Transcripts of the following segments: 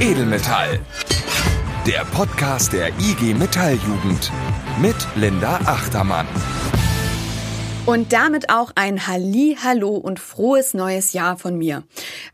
Edelmetall. Der Podcast der IG Metalljugend mit Linda Achtermann. Und damit auch ein Halli, Hallo und frohes neues Jahr von mir.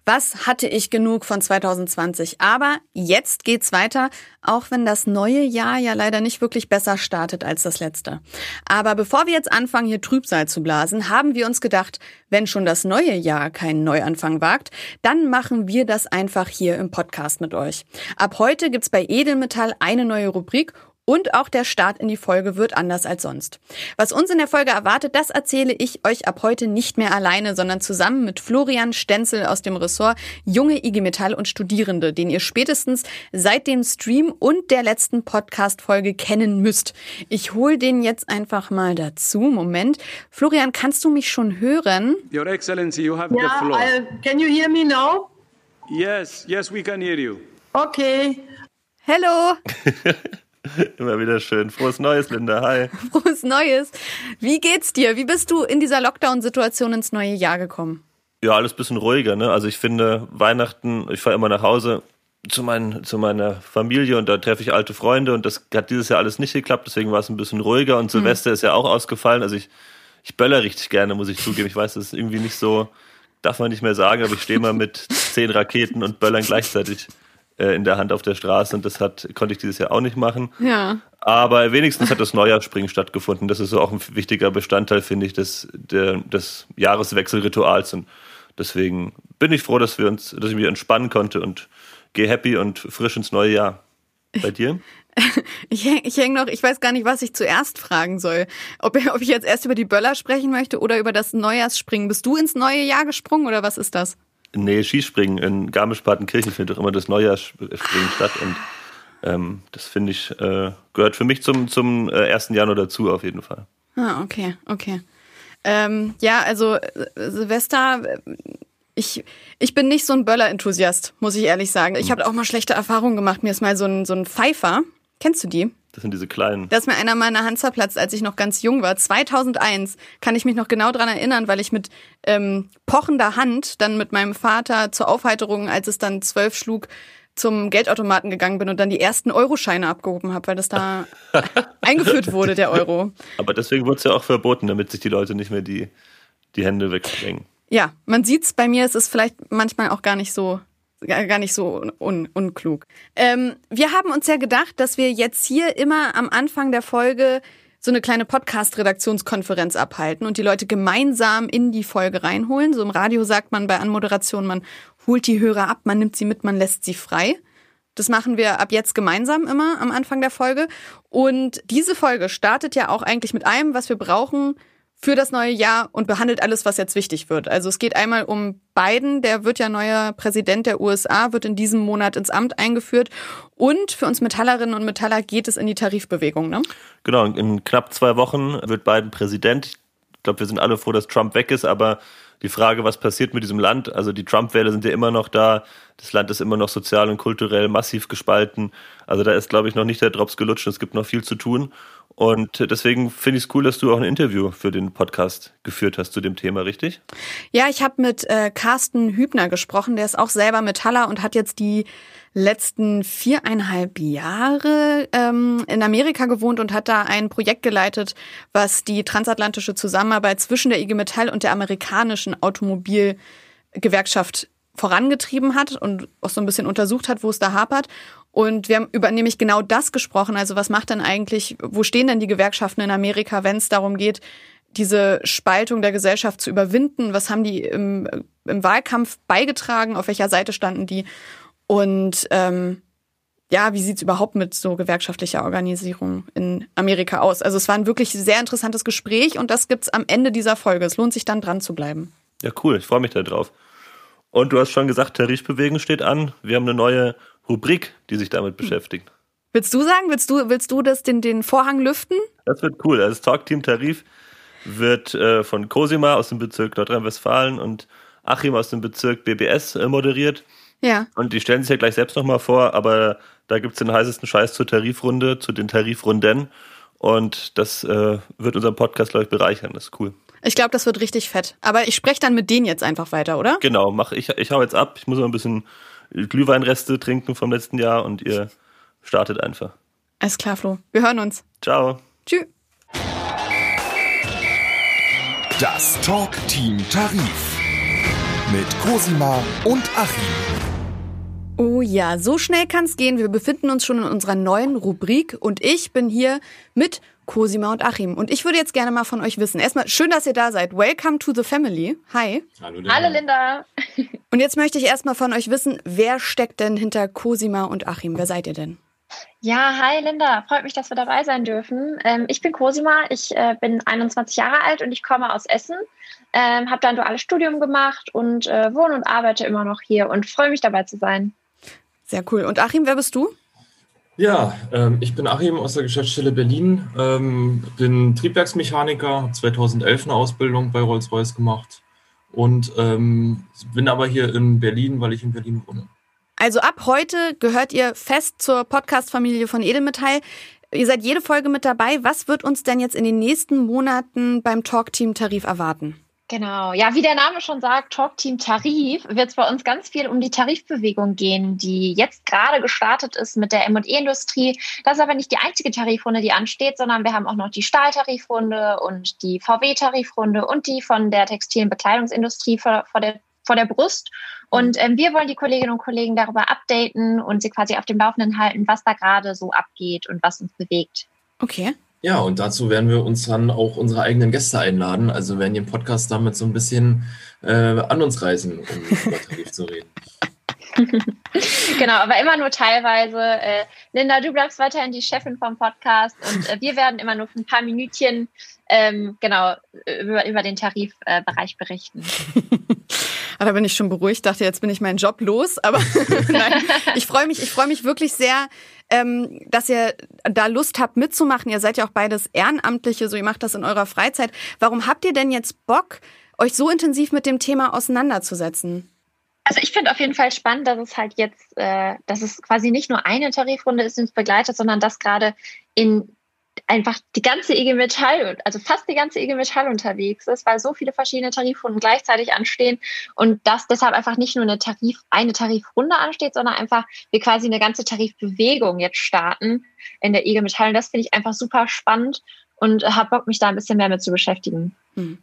Was hatte ich genug von 2020? Aber jetzt geht's weiter, auch wenn das neue Jahr ja leider nicht wirklich besser startet als das letzte. Aber bevor wir jetzt anfangen, hier Trübsal zu blasen, haben wir uns gedacht, wenn schon das neue Jahr keinen Neuanfang wagt, dann machen wir das einfach hier im Podcast mit euch. Ab heute gibt's bei Edelmetall eine neue Rubrik und auch der Start in die Folge wird anders als sonst. Was uns in der Folge erwartet, das erzähle ich euch ab heute nicht mehr alleine, sondern zusammen mit Florian Stenzel aus dem Ressort Junge IG Metall und Studierende, den ihr spätestens seit dem Stream und der letzten Podcast-Folge kennen müsst. Ich hole den jetzt einfach mal dazu. Moment. Florian, kannst du mich schon hören? Your Excellency, you have Yeah, the floor. I, can you hear me now? Yes, yes, we can hear you. Okay. Hello, Immer wieder schön. Frohes Neues, Linda. Hi. frohes Neues. Wie geht's dir? Wie bist du in dieser Lockdown-Situation ins neue Jahr gekommen? Ja, alles bisschen ruhiger, ne? Also ich finde Weihnachten, ich fahre immer nach Hause zu, mein, zu meiner Familie und da treffe ich alte Freunde und das hat dieses Jahr alles nicht geklappt, deswegen war es ein bisschen ruhiger und Silvester ist ja auch ausgefallen. Also ich, ich böller richtig gerne, muss ich zugeben. Ich weiß, das ist irgendwie nicht so, darf man nicht mehr sagen, aber ich stehe mal mit zehn Raketen und Böllern gleichzeitig äh, in der Hand auf der Straße und das hat, konnte ich dieses Jahr auch nicht machen. Ja. Aber wenigstens hat das Neujahrsspringen stattgefunden. Das ist so auch ein wichtiger Bestandteil, finde ich, des, der, des Jahreswechselrituals. Und deswegen bin ich froh, dass wir uns, dass ich mich entspannen konnte und gehe happy und frisch ins neue Jahr. Bei dir? Ich ich häng noch, ich weiß gar nicht, was ich zuerst fragen soll. Ob, ob ich jetzt erst über die Böller sprechen möchte oder über das Neujahrsspringen. Bist du ins neue Jahr gesprungen oder was ist das? Nee, Skispringen in Garmisch-Partenkirchen findet doch immer das Neujahrsspringen statt. Und ähm, das finde ich, äh, gehört für mich zum, zum äh, 1. Januar dazu auf jeden Fall. Ah, okay, okay. Ähm, ja, also äh, Silvester, äh, ich, ich bin nicht so ein Böller-Enthusiast, muss ich ehrlich sagen. Ich habe auch mal schlechte Erfahrungen gemacht. Mir ist mal so ein, so ein Pfeifer, kennst du die? Das sind diese kleinen. Da ist mir einer meiner Hand zerplatzt, als ich noch ganz jung war. 2001 kann ich mich noch genau dran erinnern, weil ich mit ähm, pochender Hand dann mit meinem Vater zur Aufheiterung, als es dann zwölf schlug, zum Geldautomaten gegangen bin und dann die ersten Euroscheine abgehoben habe, weil das da eingeführt wurde, der Euro. Aber deswegen wurde es ja auch verboten, damit sich die Leute nicht mehr die, die Hände wegsprengen. Ja, man sieht's bei mir, es ist vielleicht manchmal auch gar nicht so gar nicht so un, unklug. Ähm, wir haben uns ja gedacht, dass wir jetzt hier immer am Anfang der Folge so eine kleine Podcast-Redaktionskonferenz abhalten und die Leute gemeinsam in die Folge reinholen. So im Radio sagt man bei Anmoderation, man holt die Hörer ab, man nimmt sie mit, man lässt sie frei. Das machen wir ab jetzt gemeinsam immer am Anfang der Folge. Und diese Folge startet ja auch eigentlich mit allem, was wir brauchen für das neue Jahr und behandelt alles, was jetzt wichtig wird. Also es geht einmal um Biden, der wird ja neuer Präsident der USA, wird in diesem Monat ins Amt eingeführt. Und für uns Metallerinnen und Metaller geht es in die Tarifbewegung. Ne? Genau, in knapp zwei Wochen wird Biden Präsident. Ich glaube, wir sind alle froh, dass Trump weg ist, aber die Frage, was passiert mit diesem Land, also die Trump-Wähler sind ja immer noch da, das Land ist immer noch sozial und kulturell massiv gespalten. Also da ist, glaube ich, noch nicht der Drops gelutscht, es gibt noch viel zu tun. Und deswegen finde ich es cool, dass du auch ein Interview für den Podcast geführt hast zu dem Thema, richtig? Ja, ich habe mit äh, Carsten Hübner gesprochen, der ist auch selber Metaller und hat jetzt die letzten viereinhalb Jahre ähm, in Amerika gewohnt und hat da ein Projekt geleitet, was die transatlantische Zusammenarbeit zwischen der IG Metall und der amerikanischen Automobilgewerkschaft vorangetrieben hat und auch so ein bisschen untersucht hat, wo es da hapert. Und wir haben über nämlich genau das gesprochen. Also was macht denn eigentlich, wo stehen denn die Gewerkschaften in Amerika, wenn es darum geht, diese Spaltung der Gesellschaft zu überwinden? Was haben die im, im Wahlkampf beigetragen? Auf welcher Seite standen die? Und ähm, ja, wie sieht's überhaupt mit so gewerkschaftlicher Organisierung in Amerika aus? Also es war ein wirklich sehr interessantes Gespräch und das gibt's am Ende dieser Folge. Es lohnt sich dann dran zu bleiben. Ja, cool, ich freue mich da drauf. Und du hast schon gesagt, Tarifbewegung steht an. Wir haben eine neue Rubrik, die sich damit beschäftigt. Willst du sagen, willst du, willst du das den, den Vorhang lüften? Das wird cool. Also das Talkteam Tarif wird äh, von Cosima aus dem Bezirk Nordrhein-Westfalen und Achim aus dem Bezirk BBS äh, moderiert. Ja. Und die stellen sich ja gleich selbst nochmal vor, aber da gibt's den heißesten Scheiß zur Tarifrunde, zu den Tarifrunden. Und das äh, wird unseren Podcast, glaube ich, bereichern. Das ist cool. Ich glaube, das wird richtig fett. Aber ich spreche dann mit denen jetzt einfach weiter, oder? Genau, mach ich, ich hau jetzt ab. Ich muss noch ein bisschen Glühweinreste trinken vom letzten Jahr und ihr startet einfach. Alles klar, Flo. Wir hören uns. Ciao. Tschüss. Das Talk Team Tarif mit Cosima und Achim. Oh ja, so schnell kann's gehen. Wir befinden uns schon in unserer neuen Rubrik und ich bin hier mit Cosima und Achim. Und ich würde jetzt gerne mal von euch wissen. Erstmal schön, dass ihr da seid. Welcome to the family. Hi. Hallo Linda. Hallo Linda. Und jetzt möchte ich erstmal von euch wissen, wer steckt denn hinter Cosima und Achim? Wer seid ihr denn? Ja, hi Linda. Freut mich, dass wir dabei sein dürfen. Ähm, ich bin Cosima. Ich äh, bin 21 Jahre alt und ich komme aus Essen. Ähm, habe da ein duales Studium gemacht und äh, wohne und arbeite immer noch hier und freue mich dabei zu sein. Sehr cool. Und Achim, wer bist du? Ja, ähm, ich bin Achim aus der Geschäftsstelle Berlin, ähm, bin Triebwerksmechaniker, habe 2011 eine Ausbildung bei Rolls-Royce gemacht und ähm, bin aber hier in Berlin, weil ich in Berlin wohne. Also ab heute gehört ihr fest zur Podcast-Familie von Edelmetall. Ihr seid jede Folge mit dabei. Was wird uns denn jetzt in den nächsten Monaten beim Talk-Team Tarif erwarten? Genau, ja, wie der Name schon sagt, Talk Team Tarif, wird es bei uns ganz viel um die Tarifbewegung gehen, die jetzt gerade gestartet ist mit der M&E-Industrie. Das ist aber nicht die einzige Tarifrunde, die ansteht, sondern wir haben auch noch die Stahltarifrunde und die VW-Tarifrunde und die von der textilen Bekleidungsindustrie vor, vor, der, vor der Brust. Und ähm, wir wollen die Kolleginnen und Kollegen darüber updaten und sie quasi auf dem Laufenden halten, was da gerade so abgeht und was uns bewegt. Okay. Ja, und dazu werden wir uns dann auch unsere eigenen Gäste einladen. Also werden den Podcast damit so ein bisschen äh, an uns reißen, um über Tarif zu reden. genau, aber immer nur teilweise. Äh, Linda, du bleibst weiterhin die Chefin vom Podcast und äh, wir werden immer nur für ein paar Minütchen ähm, genau über, über den Tarifbereich äh, berichten. Ah, da bin ich schon beruhigt, dachte, jetzt bin ich meinen Job los. Aber nein, ich freue mich, ich freue mich wirklich sehr, ähm, dass ihr da Lust habt mitzumachen. Ihr seid ja auch beides Ehrenamtliche, so ihr macht das in eurer Freizeit. Warum habt ihr denn jetzt Bock, euch so intensiv mit dem Thema auseinanderzusetzen? Also ich finde auf jeden Fall spannend, dass es halt jetzt, äh, dass es quasi nicht nur eine Tarifrunde ist, die uns begleitet, sondern dass gerade in einfach die ganze IG Metall, also fast die ganze IG Metall unterwegs ist, weil so viele verschiedene Tarifrunden gleichzeitig anstehen und dass deshalb einfach nicht nur eine Tarif, eine Tarifrunde ansteht, sondern einfach wir quasi eine ganze Tarifbewegung jetzt starten in der IG Metall. Und das finde ich einfach super spannend und habe Bock, mich da ein bisschen mehr mit zu beschäftigen. Hm.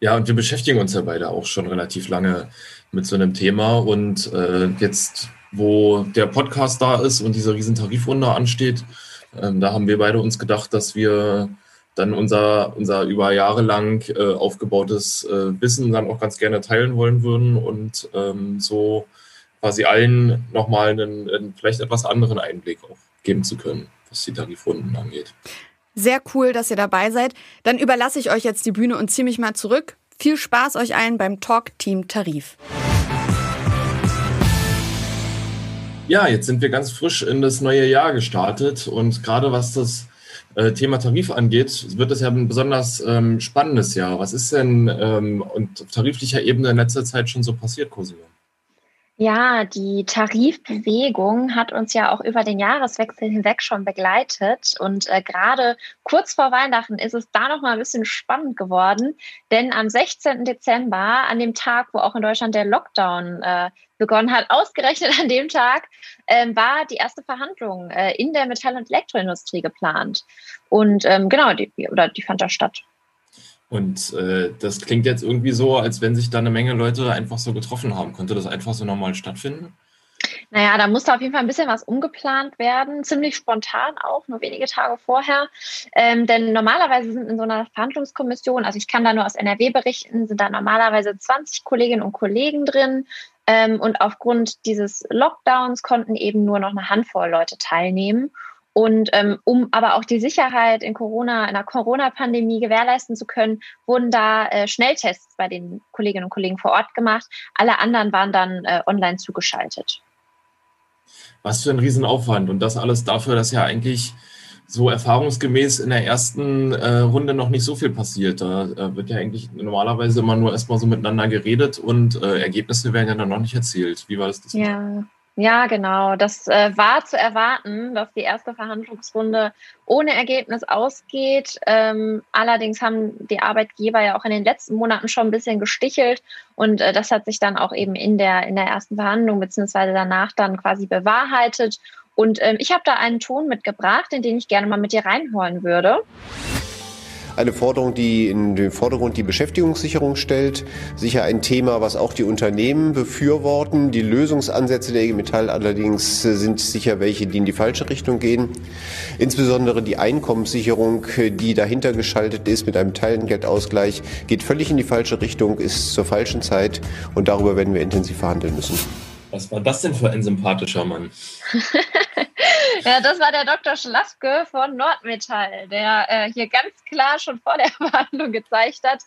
Ja, und wir beschäftigen uns ja beide auch schon relativ lange mit so einem Thema und äh, jetzt, wo der Podcast da ist und diese riesen Tarifrunde ansteht, ähm, da haben wir beide uns gedacht, dass wir dann unser, unser über Jahre lang äh, aufgebautes äh, Wissen dann auch ganz gerne teilen wollen würden und ähm, so quasi allen nochmal einen, einen vielleicht etwas anderen Einblick auch geben zu können, was die Tarifrunden angeht. Sehr cool, dass ihr dabei seid. Dann überlasse ich euch jetzt die Bühne und ziehe mich mal zurück. Viel Spaß euch allen beim Talk Team Tarif. Ja, jetzt sind wir ganz frisch in das neue Jahr gestartet und gerade was das äh, Thema Tarif angeht, wird es ja ein besonders ähm, spannendes Jahr. Was ist denn ähm, und auf tariflicher Ebene in letzter Zeit schon so passiert, Cosimo? Ja, die Tarifbewegung hat uns ja auch über den Jahreswechsel hinweg schon begleitet. Und äh, gerade kurz vor Weihnachten ist es da noch mal ein bisschen spannend geworden. Denn am 16. Dezember, an dem Tag, wo auch in Deutschland der Lockdown äh, begonnen hat, ausgerechnet an dem Tag, äh, war die erste Verhandlung äh, in der Metall- und Elektroindustrie geplant. Und ähm, genau, die, oder die fand da statt. Und äh, das klingt jetzt irgendwie so, als wenn sich da eine Menge Leute einfach so getroffen haben. Könnte das einfach so normal stattfinden? Naja, da musste auf jeden Fall ein bisschen was umgeplant werden, ziemlich spontan auch, nur wenige Tage vorher. Ähm, denn normalerweise sind in so einer Verhandlungskommission, also ich kann da nur aus NRW berichten, sind da normalerweise 20 Kolleginnen und Kollegen drin. Ähm, und aufgrund dieses Lockdowns konnten eben nur noch eine Handvoll Leute teilnehmen. Und ähm, um aber auch die Sicherheit in Corona, in der Corona-Pandemie gewährleisten zu können, wurden da äh, Schnelltests bei den Kolleginnen und Kollegen vor Ort gemacht. Alle anderen waren dann äh, online zugeschaltet. Was für ein Riesenaufwand. Und das alles dafür, dass ja eigentlich so erfahrungsgemäß in der ersten äh, Runde noch nicht so viel passiert. Da äh, wird ja eigentlich normalerweise immer nur erstmal so miteinander geredet und äh, Ergebnisse werden ja dann noch nicht erzählt. Wie war das? das ja. Ja, genau. Das äh, war zu erwarten, dass die erste Verhandlungsrunde ohne Ergebnis ausgeht. Ähm, allerdings haben die Arbeitgeber ja auch in den letzten Monaten schon ein bisschen gestichelt und äh, das hat sich dann auch eben in der, in der ersten Verhandlung beziehungsweise danach dann quasi bewahrheitet. Und ähm, ich habe da einen Ton mitgebracht, in den ich gerne mal mit dir reinholen würde. Eine Forderung, die in den Vordergrund die Beschäftigungssicherung stellt. Sicher ein Thema, was auch die Unternehmen befürworten. Die Lösungsansätze der IG Metall allerdings sind sicher welche, die in die falsche Richtung gehen. Insbesondere die Einkommenssicherung, die dahinter geschaltet ist mit einem Teilengeldausgleich, geht völlig in die falsche Richtung, ist zur falschen Zeit und darüber werden wir intensiv verhandeln müssen. Was war das denn für ein sympathischer Mann? ja, das war der Dr. Schlaske von Nordmetall, der äh, hier ganz klar schon vor der Verhandlung gezeigt hat,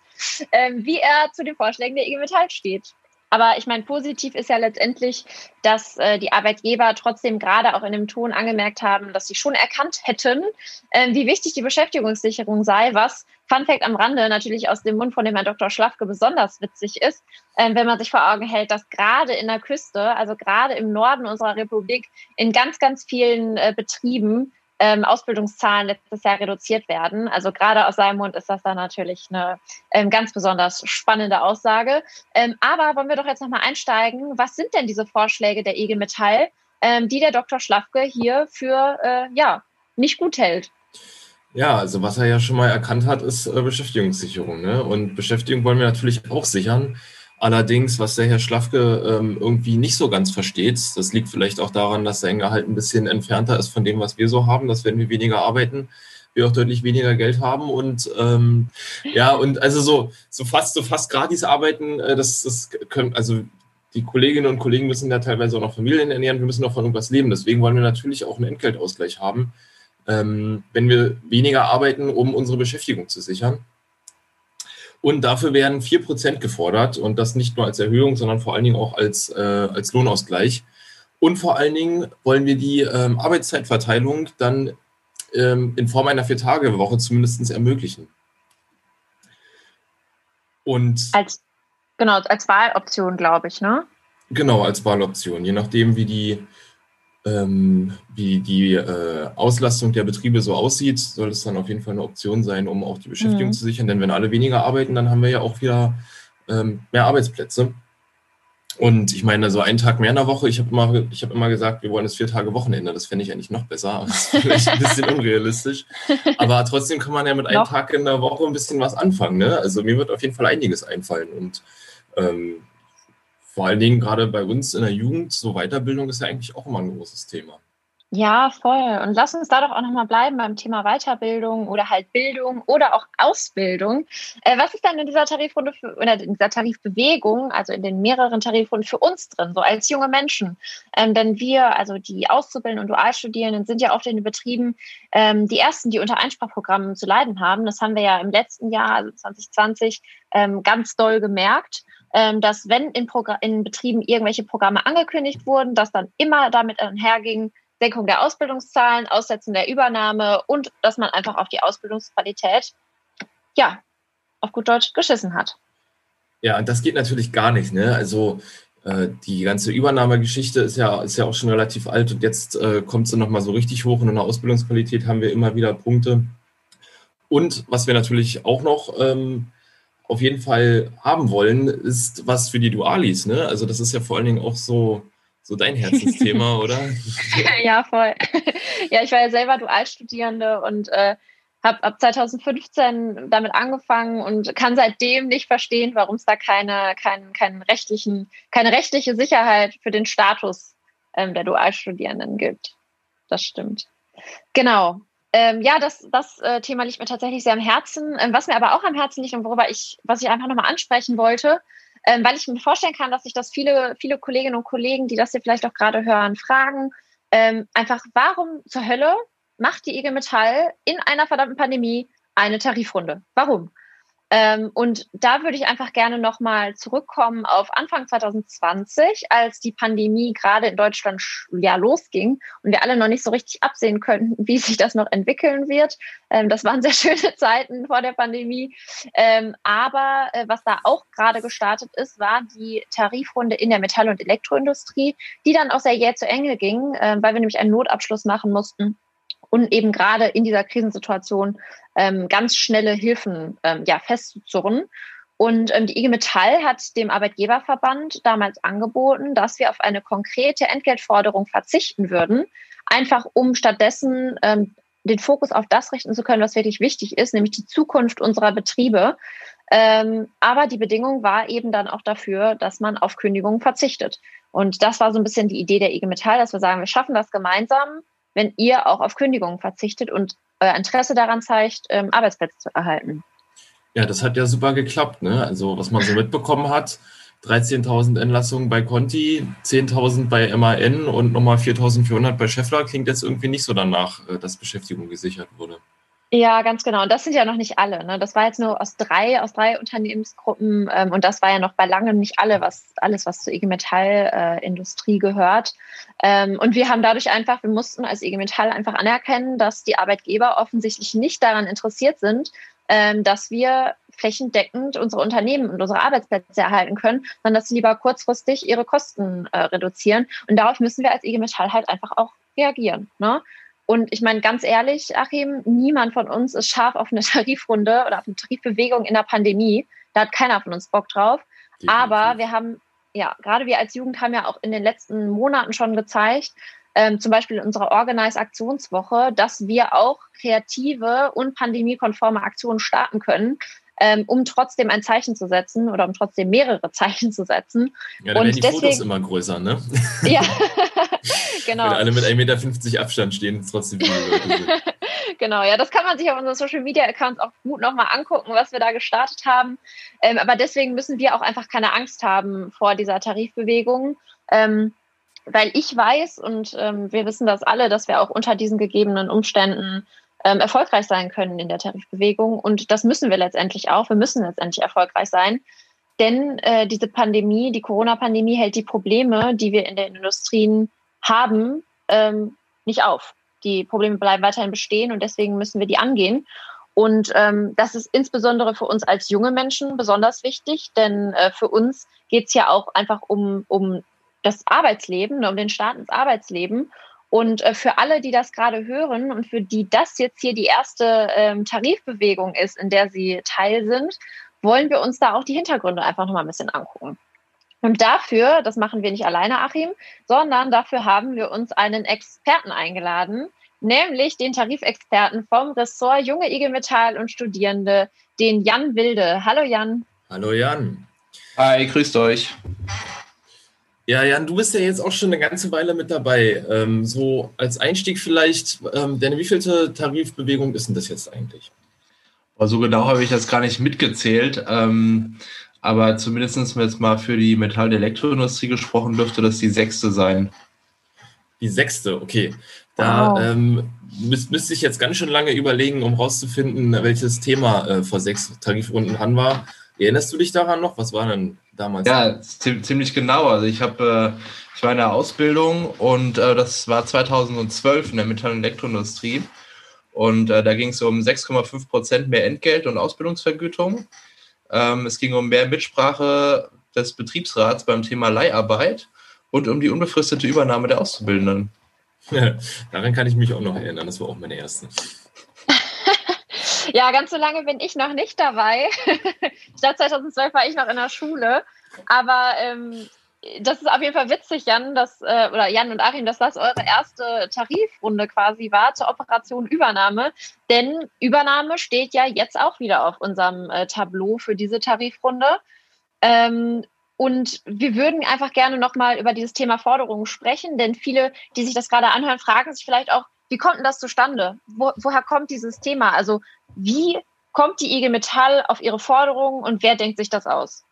äh, wie er zu den Vorschlägen der IG Metall steht. Aber ich meine, positiv ist ja letztendlich, dass äh, die Arbeitgeber trotzdem gerade auch in dem Ton angemerkt haben, dass sie schon erkannt hätten, äh, wie wichtig die Beschäftigungssicherung sei, was Fun Fact am Rande natürlich aus dem Mund von dem Herrn Dr. Schlafke besonders witzig ist, äh, wenn man sich vor Augen hält, dass gerade in der Küste, also gerade im Norden unserer Republik, in ganz, ganz vielen äh, Betrieben ähm, Ausbildungszahlen letztes Jahr reduziert werden. Also gerade aus seinem Mund ist das dann natürlich eine ähm, ganz besonders spannende Aussage. Ähm, aber wollen wir doch jetzt nochmal einsteigen. Was sind denn diese Vorschläge der IG Metall, ähm, die der Dr. Schlafke hier für äh, ja, nicht gut hält? Ja, also was er ja schon mal erkannt hat, ist äh, Beschäftigungssicherung. Ne? Und Beschäftigung wollen wir natürlich auch sichern. Allerdings, was der Herr Schlafke ähm, irgendwie nicht so ganz versteht, das liegt vielleicht auch daran, dass sein Gehalt ein bisschen entfernter ist von dem, was wir so haben, dass wenn wir weniger arbeiten, wir auch deutlich weniger Geld haben und ähm, ja und also so so fast so fast gratis arbeiten, äh, das das können also die Kolleginnen und Kollegen müssen ja teilweise auch noch Familien ernähren, wir müssen auch von irgendwas leben. Deswegen wollen wir natürlich auch einen Entgeltausgleich haben, ähm, wenn wir weniger arbeiten, um unsere Beschäftigung zu sichern. Und dafür werden 4% gefordert und das nicht nur als Erhöhung, sondern vor allen Dingen auch als, äh, als Lohnausgleich. Und vor allen Dingen wollen wir die ähm, Arbeitszeitverteilung dann ähm, in Form einer Vier-Tage-Woche zumindest ermöglichen. Und als, genau, als Wahloption, glaube ich, ne? Genau, als Wahloption. Je nachdem, wie die, ähm, wie die äh, Auslastung der Betriebe so aussieht, soll es dann auf jeden Fall eine Option sein, um auch die Beschäftigung mhm. zu sichern. Denn wenn alle weniger arbeiten, dann haben wir ja auch wieder ähm, mehr Arbeitsplätze. Und ich meine, so einen Tag mehr in der Woche, ich habe immer, hab immer gesagt, wir wollen das vier Tage Wochenende. Das fände ich eigentlich noch besser. Das ist vielleicht ein bisschen unrealistisch. Aber trotzdem kann man ja mit einem Tag in der Woche ein bisschen was anfangen. Ne? Also mir wird auf jeden Fall einiges einfallen. Und ähm, vor allen Dingen gerade bei uns in der Jugend, so Weiterbildung ist ja eigentlich auch immer ein großes Thema. Ja, voll. Und lass uns da doch auch nochmal bleiben beim Thema Weiterbildung oder halt Bildung oder auch Ausbildung. Äh, was ist denn in dieser Tarifrunde oder in dieser Tarifbewegung, also in den mehreren Tarifrunden für uns drin, so als junge Menschen? Ähm, denn wir, also die Auszubildenden und Dualstudierenden, sind ja oft in den Betrieben ähm, die ersten, die unter Einsprachprogrammen zu leiden haben. Das haben wir ja im letzten Jahr, also 2020, ähm, ganz doll gemerkt dass wenn in, in Betrieben irgendwelche Programme angekündigt wurden, dass dann immer damit einherging, Senkung der Ausbildungszahlen, Aussetzen der Übernahme und dass man einfach auf die Ausbildungsqualität, ja, auf gut Deutsch geschissen hat. Ja, und das geht natürlich gar nicht. Ne? Also äh, die ganze Übernahmegeschichte ist ja, ist ja auch schon relativ alt und jetzt äh, kommt sie nochmal so richtig hoch und in der Ausbildungsqualität haben wir immer wieder Punkte. Und was wir natürlich auch noch ähm, auf jeden Fall haben wollen, ist was für die Dualis. Ne? Also das ist ja vor allen Dingen auch so, so dein Herzensthema, oder? ja, voll. Ja, ich war ja selber Dualstudierende und äh, habe ab 2015 damit angefangen und kann seitdem nicht verstehen, warum es da keine, kein, keinen rechtlichen, keine rechtliche Sicherheit für den Status ähm, der Dualstudierenden gibt. Das stimmt. Genau. Ähm, ja, das, das äh, Thema liegt mir tatsächlich sehr am Herzen. Ähm, was mir aber auch am Herzen liegt und worüber ich, was ich einfach nochmal ansprechen wollte, ähm, weil ich mir vorstellen kann, dass sich das viele, viele Kolleginnen und Kollegen, die das hier vielleicht auch gerade hören, fragen, ähm, einfach, warum zur Hölle macht die IG Metall in einer verdammten Pandemie eine Tarifrunde? Warum? Ähm, und da würde ich einfach gerne nochmal zurückkommen auf Anfang 2020, als die Pandemie gerade in Deutschland ja losging und wir alle noch nicht so richtig absehen könnten, wie sich das noch entwickeln wird. Ähm, das waren sehr schöne Zeiten vor der Pandemie. Ähm, aber äh, was da auch gerade gestartet ist, war die Tarifrunde in der Metall- und Elektroindustrie, die dann auch sehr jäh zu Ende ging, äh, weil wir nämlich einen Notabschluss machen mussten und eben gerade in dieser Krisensituation ähm, ganz schnelle Hilfen ähm, ja, festzuzurren. Und ähm, die IG Metall hat dem Arbeitgeberverband damals angeboten, dass wir auf eine konkrete Entgeltforderung verzichten würden, einfach um stattdessen ähm, den Fokus auf das richten zu können, was wirklich wichtig ist, nämlich die Zukunft unserer Betriebe. Ähm, aber die Bedingung war eben dann auch dafür, dass man auf Kündigungen verzichtet. Und das war so ein bisschen die Idee der IG Metall, dass wir sagen, wir schaffen das gemeinsam wenn ihr auch auf Kündigungen verzichtet und euer Interesse daran zeigt, ähm, Arbeitsplätze zu erhalten. Ja, das hat ja super geklappt. Ne? Also was man so mitbekommen hat, 13.000 Entlassungen bei Conti, 10.000 bei MAN und nochmal 4.400 bei Scheffler klingt jetzt irgendwie nicht so danach, äh, dass Beschäftigung gesichert wurde. Ja, ganz genau. Und das sind ja noch nicht alle. Ne? Das war jetzt nur aus drei, aus drei Unternehmensgruppen ähm, und das war ja noch bei langem nicht alle, was alles, was zur IG Metall äh, Industrie gehört. Ähm, und wir haben dadurch einfach, wir mussten als IG Metall einfach anerkennen, dass die Arbeitgeber offensichtlich nicht daran interessiert sind, ähm, dass wir flächendeckend unsere Unternehmen und unsere Arbeitsplätze erhalten können, sondern dass sie lieber kurzfristig ihre Kosten äh, reduzieren. Und darauf müssen wir als IG Metall halt einfach auch reagieren. Ne? Und ich meine, ganz ehrlich, Achim, niemand von uns ist scharf auf eine Tarifrunde oder auf eine Tarifbewegung in der Pandemie. Da hat keiner von uns Bock drauf. Definitiv. Aber wir haben, ja, gerade wir als Jugend haben ja auch in den letzten Monaten schon gezeigt, ähm, zum Beispiel in unserer Organize-Aktionswoche, dass wir auch kreative und pandemiekonforme Aktionen starten können, ähm, um trotzdem ein Zeichen zu setzen oder um trotzdem mehrere Zeichen zu setzen. Ja, dann und werden die deswegen, Fotos immer größer, ne? Ja, genau. Wenn alle mit 1,50 Meter Abstand stehen, trotzdem viele Leute genau, ja, das kann man sich auf unseren Social Media Accounts auch gut nochmal angucken, was wir da gestartet haben. Ähm, aber deswegen müssen wir auch einfach keine Angst haben vor dieser Tarifbewegung. Ähm, weil ich weiß und ähm, wir wissen das alle, dass wir auch unter diesen gegebenen Umständen ähm, erfolgreich sein können in der Tarifbewegung. Und das müssen wir letztendlich auch. Wir müssen letztendlich erfolgreich sein. Denn äh, diese Pandemie, die Corona-Pandemie hält die Probleme, die wir in den Industrien haben, ähm, nicht auf. Die Probleme bleiben weiterhin bestehen und deswegen müssen wir die angehen. Und ähm, das ist insbesondere für uns als junge Menschen besonders wichtig, denn äh, für uns geht es ja auch einfach um, um das Arbeitsleben, ne, um den Start ins Arbeitsleben. Und äh, für alle, die das gerade hören und für die das jetzt hier die erste ähm, Tarifbewegung ist, in der sie Teil sind, wollen wir uns da auch die Hintergründe einfach nochmal ein bisschen angucken. Und dafür, das machen wir nicht alleine, Achim, sondern dafür haben wir uns einen Experten eingeladen, nämlich den Tarifexperten vom Ressort Junge IG Metall und Studierende, den Jan Wilde. Hallo Jan. Hallo Jan. Hi, grüßt euch. Ja, Jan, du bist ja jetzt auch schon eine ganze Weile mit dabei. Ähm, so als Einstieg vielleicht, ähm, denn wievielte Tarifbewegung ist denn das jetzt eigentlich? So genau habe ich das gar nicht mitgezählt. Ähm, aber zumindest jetzt mal für die Metall- und Elektroindustrie gesprochen, dürfte das die sechste sein. Die sechste, okay. Da wow. ähm, müsste müsst ich jetzt ganz schön lange überlegen, um herauszufinden, welches Thema äh, vor sechs Tarifrunden an war. Erinnerst du dich daran noch? Was war denn damals? Ja, ziemlich genau. Also ich habe, äh, ich war in der Ausbildung und äh, das war 2012 in der Metall- und Elektroindustrie. Und äh, da ging es um 6,5 Prozent mehr Entgelt und Ausbildungsvergütung. Ähm, es ging um mehr Mitsprache des Betriebsrats beim Thema Leiharbeit und um die unbefristete Übernahme der Auszubildenden. Daran kann ich mich auch noch erinnern. Das war auch meine erste. Ja, ganz so lange bin ich noch nicht dabei. ich glaube, 2012 war ich noch in der Schule. Aber ähm, das ist auf jeden Fall witzig, Jan, dass, äh, oder Jan und Achim, dass das eure erste Tarifrunde quasi war zur Operation Übernahme. Denn Übernahme steht ja jetzt auch wieder auf unserem äh, Tableau für diese Tarifrunde. Ähm, und wir würden einfach gerne nochmal über dieses Thema Forderungen sprechen, denn viele, die sich das gerade anhören, fragen sich vielleicht auch, wie kommt denn das zustande? Wo, woher kommt dieses Thema? Also wie kommt die IG Metall auf ihre Forderungen und wer denkt sich das aus?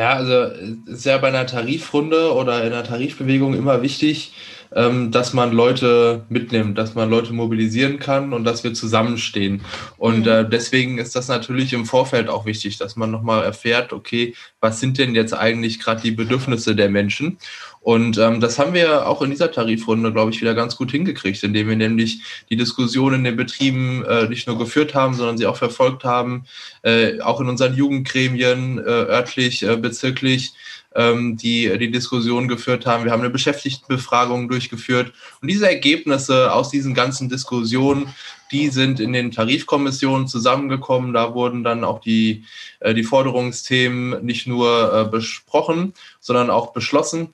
Ja, also ist ja bei einer Tarifrunde oder in einer Tarifbewegung immer wichtig, ähm, dass man Leute mitnimmt, dass man Leute mobilisieren kann und dass wir zusammenstehen. Und äh, deswegen ist das natürlich im Vorfeld auch wichtig, dass man nochmal erfährt, okay, was sind denn jetzt eigentlich gerade die Bedürfnisse der Menschen? Und ähm, das haben wir auch in dieser Tarifrunde, glaube ich, wieder ganz gut hingekriegt, indem wir nämlich die Diskussion in den Betrieben äh, nicht nur geführt haben, sondern sie auch verfolgt haben, äh, auch in unseren Jugendgremien, äh, örtlich, äh, bezirklich, ähm, die die Diskussion geführt haben. Wir haben eine Beschäftigtenbefragung durchgeführt. Und diese Ergebnisse aus diesen ganzen Diskussionen, die sind in den Tarifkommissionen zusammengekommen. Da wurden dann auch die, äh, die Forderungsthemen nicht nur äh, besprochen, sondern auch beschlossen.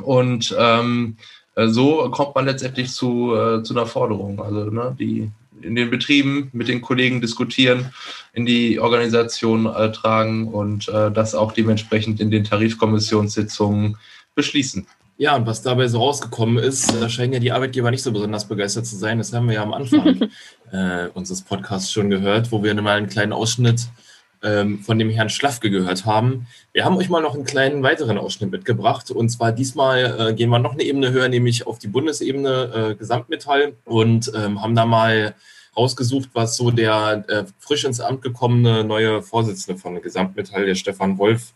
Und ähm, äh, so kommt man letztendlich zu, äh, zu einer Forderung. Also ne, die in den Betrieben mit den Kollegen diskutieren, in die Organisation äh, tragen und äh, das auch dementsprechend in den Tarifkommissionssitzungen beschließen. Ja, und was dabei so rausgekommen ist, da scheinen ja die Arbeitgeber nicht so besonders begeistert zu sein. Das haben wir ja am Anfang äh, unseres Podcasts schon gehört, wo wir mal einen kleinen Ausschnitt ähm, von dem Herrn Schlafke gehört haben. Wir haben euch mal noch einen kleinen weiteren Ausschnitt mitgebracht. Und zwar diesmal äh, gehen wir noch eine Ebene höher, nämlich auf die Bundesebene äh, Gesamtmetall und ähm, haben da mal rausgesucht, was so der äh, frisch ins Amt gekommene neue Vorsitzende von Gesamtmetall, der Stefan Wolf,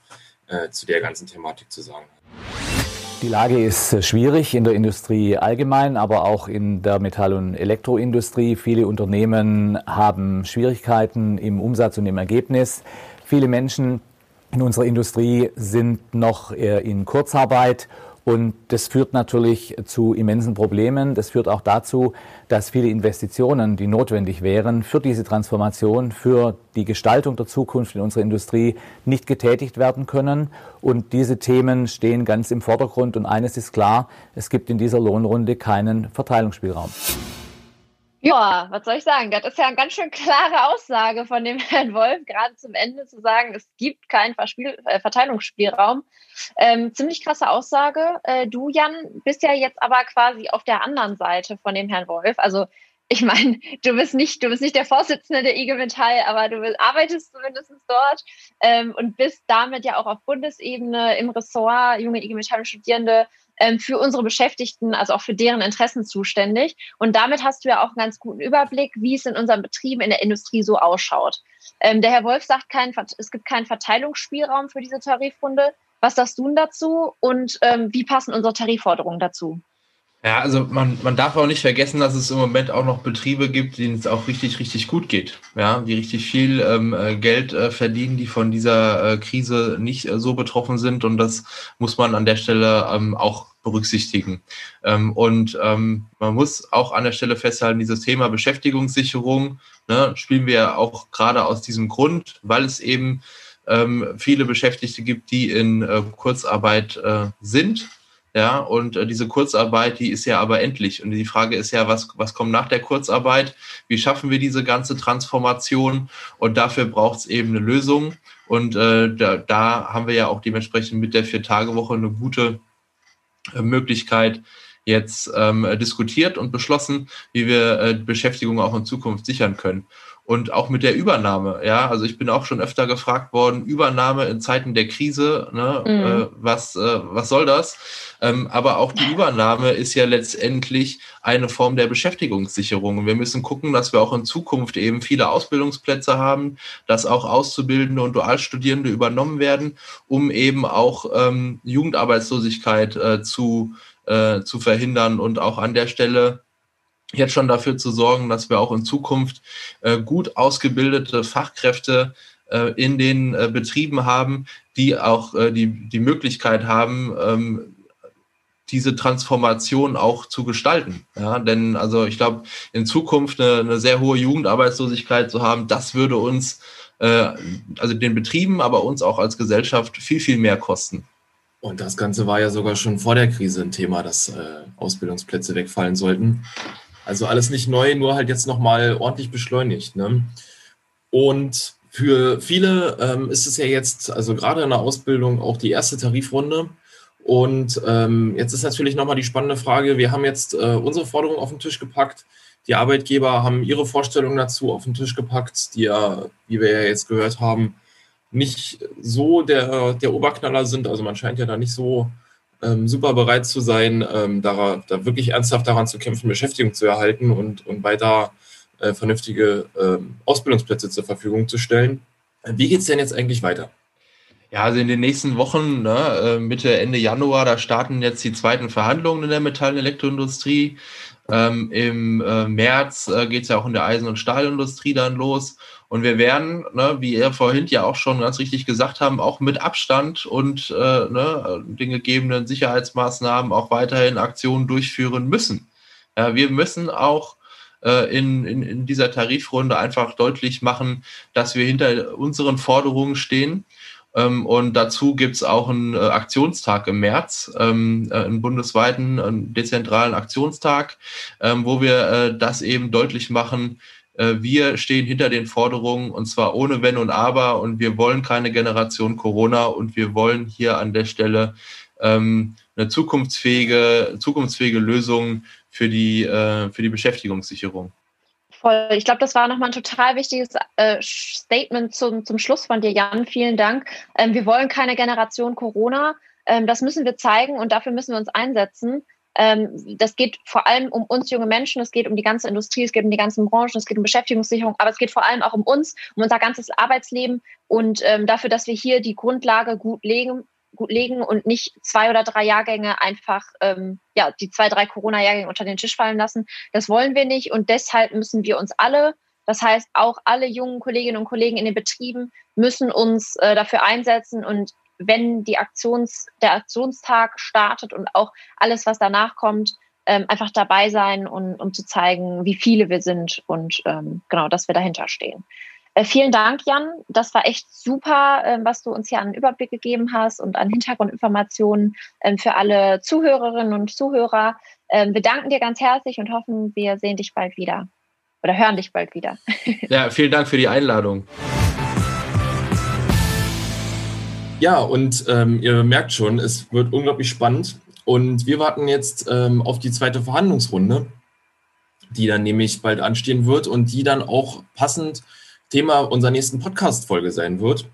äh, zu der ganzen Thematik zu sagen hat. Die Lage ist äh, schwierig in der Industrie allgemein, aber auch in der Metall- und Elektroindustrie. Viele Unternehmen haben Schwierigkeiten im Umsatz und im Ergebnis. Viele Menschen in unserer Industrie sind noch äh, in Kurzarbeit und das führt natürlich zu immensen Problemen. Das führt auch dazu, dass viele Investitionen, die notwendig wären für diese Transformation, für die Gestaltung der Zukunft in unserer Industrie, nicht getätigt werden können. Und diese Themen stehen ganz im Vordergrund. Und eines ist klar, es gibt in dieser Lohnrunde keinen Verteilungsspielraum. Ja, was soll ich sagen? Das ist ja eine ganz schön klare Aussage von dem Herrn Wolf, gerade zum Ende zu sagen, es gibt keinen Verspiel äh, Verteilungsspielraum. Ähm, ziemlich krasse Aussage. Äh, du, Jan, bist ja jetzt aber quasi auf der anderen Seite von dem Herrn Wolf. Also ich meine, du bist nicht, du bist nicht der Vorsitzende der IG Metall, aber du arbeitest zumindest dort ähm, und bist damit ja auch auf Bundesebene im Ressort junge IG Metall Studierende ähm, für unsere Beschäftigten, also auch für deren Interessen zuständig. Und damit hast du ja auch einen ganz guten Überblick, wie es in unseren Betrieben in der Industrie so ausschaut. Ähm, der Herr Wolf sagt, kein, es gibt keinen Verteilungsspielraum für diese Tarifrunde. Was sagst du denn dazu und ähm, wie passen unsere Tarifforderungen dazu? Ja, also man, man darf auch nicht vergessen, dass es im Moment auch noch Betriebe gibt, denen es auch richtig, richtig gut geht. Ja, die richtig viel ähm, äh, Geld äh, verdienen, die von dieser äh, Krise nicht äh, so betroffen sind. Und das muss man an der Stelle ähm, auch berücksichtigen. Ähm, und ähm, man muss auch an der Stelle festhalten, dieses Thema Beschäftigungssicherung ne, spielen wir auch gerade aus diesem Grund, weil es eben ähm, viele Beschäftigte gibt, die in äh, Kurzarbeit äh, sind ja, und äh, diese Kurzarbeit, die ist ja aber endlich. Und die Frage ist ja, was, was kommt nach der Kurzarbeit? Wie schaffen wir diese ganze Transformation? Und dafür braucht es eben eine Lösung. Und äh, da, da haben wir ja auch dementsprechend mit der Vier-Tage-Woche eine gute Möglichkeit jetzt ähm, diskutiert und beschlossen, wie wir äh, Beschäftigung auch in Zukunft sichern können und auch mit der Übernahme. Ja, also ich bin auch schon öfter gefragt worden, Übernahme in Zeiten der Krise, ne, mhm. äh, was, äh, was soll das? Ähm, aber auch die Übernahme ist ja letztendlich eine Form der Beschäftigungssicherung. Und wir müssen gucken, dass wir auch in Zukunft eben viele Ausbildungsplätze haben, dass auch Auszubildende und Dualstudierende übernommen werden, um eben auch ähm, Jugendarbeitslosigkeit äh, zu, äh, zu verhindern und auch an der Stelle jetzt schon dafür zu sorgen, dass wir auch in Zukunft äh, gut ausgebildete Fachkräfte äh, in den äh, Betrieben haben, die auch äh, die, die Möglichkeit haben, ähm, diese Transformation auch zu gestalten. Ja, denn also ich glaube, in Zukunft eine, eine, sehr hohe Jugendarbeitslosigkeit zu haben, das würde uns, äh, also den Betrieben, aber uns auch als Gesellschaft viel, viel mehr kosten. Und das Ganze war ja sogar schon vor der Krise ein Thema, dass äh, Ausbildungsplätze wegfallen sollten. Also alles nicht neu, nur halt jetzt nochmal ordentlich beschleunigt. Ne? Und für viele ähm, ist es ja jetzt, also gerade in der Ausbildung, auch die erste Tarifrunde. Und ähm, jetzt ist natürlich nochmal die spannende Frage, wir haben jetzt äh, unsere Forderung auf den Tisch gepackt. Die Arbeitgeber haben ihre Vorstellungen dazu auf den Tisch gepackt, die ja, wie wir ja jetzt gehört haben, nicht so der, der Oberknaller sind. Also man scheint ja da nicht so ähm, super bereit zu sein, ähm, da, da, wirklich ernsthaft daran zu kämpfen, Beschäftigung zu erhalten und, und weiter äh, vernünftige äh, Ausbildungsplätze zur Verfügung zu stellen. Wie geht es denn jetzt eigentlich weiter? Ja, also in den nächsten Wochen, ne, äh, Mitte, Ende Januar, da starten jetzt die zweiten Verhandlungen in der Metall- und Elektroindustrie. Ähm, Im äh, März äh, geht es ja auch in der Eisen- und Stahlindustrie dann los. Und wir werden, ne, wie ihr vorhin ja auch schon ganz richtig gesagt haben, auch mit Abstand und äh, ne, den gegebenen Sicherheitsmaßnahmen auch weiterhin Aktionen durchführen müssen. Ja, wir müssen auch äh, in, in, in dieser Tarifrunde einfach deutlich machen, dass wir hinter unseren Forderungen stehen und dazu gibt es auch einen äh, Aktionstag im März, ähm, äh, einen bundesweiten, einen dezentralen Aktionstag, ähm, wo wir äh, das eben deutlich machen. Wir stehen hinter den Forderungen und zwar ohne Wenn und Aber und wir wollen keine Generation Corona und wir wollen hier an der Stelle eine zukunftsfähige, zukunftsfähige Lösung für die, für die Beschäftigungssicherung. Voll. Ich glaube, das war nochmal ein total wichtiges äh, Statement zum, zum Schluss von dir, Jan. Vielen Dank. Ähm, wir wollen keine Generation Corona. Ähm, das müssen wir zeigen und dafür müssen wir uns einsetzen. Ähm, das geht vor allem um uns junge Menschen, es geht um die ganze Industrie, es geht um die ganzen Branchen, es geht um Beschäftigungssicherung, aber es geht vor allem auch um uns, um unser ganzes Arbeitsleben und ähm, dafür, dass wir hier die Grundlage gut legen gut legen und nicht zwei oder drei Jahrgänge einfach, ähm, ja, die zwei, drei Corona-Jahrgänge unter den Tisch fallen lassen. Das wollen wir nicht und deshalb müssen wir uns alle, das heißt auch alle jungen Kolleginnen und Kollegen in den Betrieben, müssen uns äh, dafür einsetzen und wenn die Aktions, der Aktionstag startet und auch alles, was danach kommt, ähm, einfach dabei sein und um zu zeigen, wie viele wir sind und ähm, genau, dass wir dahinter stehen. Äh, vielen Dank, Jan. Das war echt super, äh, was du uns hier an Überblick gegeben hast und an Hintergrundinformationen äh, für alle Zuhörerinnen und Zuhörer. Ähm, wir danken dir ganz herzlich und hoffen, wir sehen dich bald wieder oder hören dich bald wieder. Ja, vielen Dank für die Einladung. Ja, und ähm, ihr merkt schon, es wird unglaublich spannend. Und wir warten jetzt ähm, auf die zweite Verhandlungsrunde, die dann nämlich bald anstehen wird und die dann auch passend Thema unserer nächsten Podcast-Folge sein wird.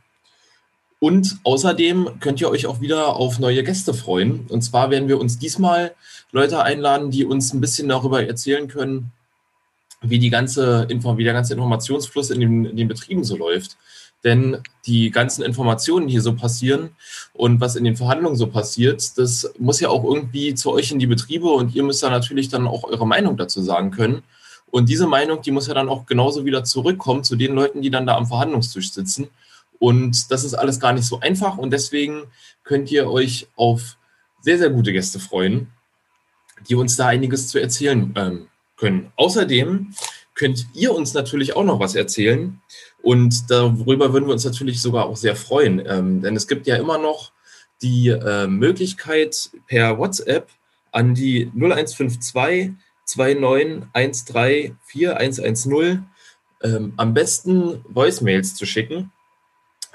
Und außerdem könnt ihr euch auch wieder auf neue Gäste freuen. Und zwar werden wir uns diesmal Leute einladen, die uns ein bisschen darüber erzählen können, wie, die ganze, wie der ganze Informationsfluss in den, in den Betrieben so läuft. Denn die ganzen Informationen, die hier so passieren und was in den Verhandlungen so passiert, das muss ja auch irgendwie zu euch in die Betriebe und ihr müsst da natürlich dann auch eure Meinung dazu sagen können. Und diese Meinung, die muss ja dann auch genauso wieder zurückkommen zu den Leuten, die dann da am Verhandlungstisch sitzen. Und das ist alles gar nicht so einfach. Und deswegen könnt ihr euch auf sehr, sehr gute Gäste freuen, die uns da einiges zu erzählen ähm, können. Außerdem könnt ihr uns natürlich auch noch was erzählen. Und darüber würden wir uns natürlich sogar auch sehr freuen. Ähm, denn es gibt ja immer noch die äh, Möglichkeit per WhatsApp an die 0152 29134 ähm, am besten Voicemails zu schicken,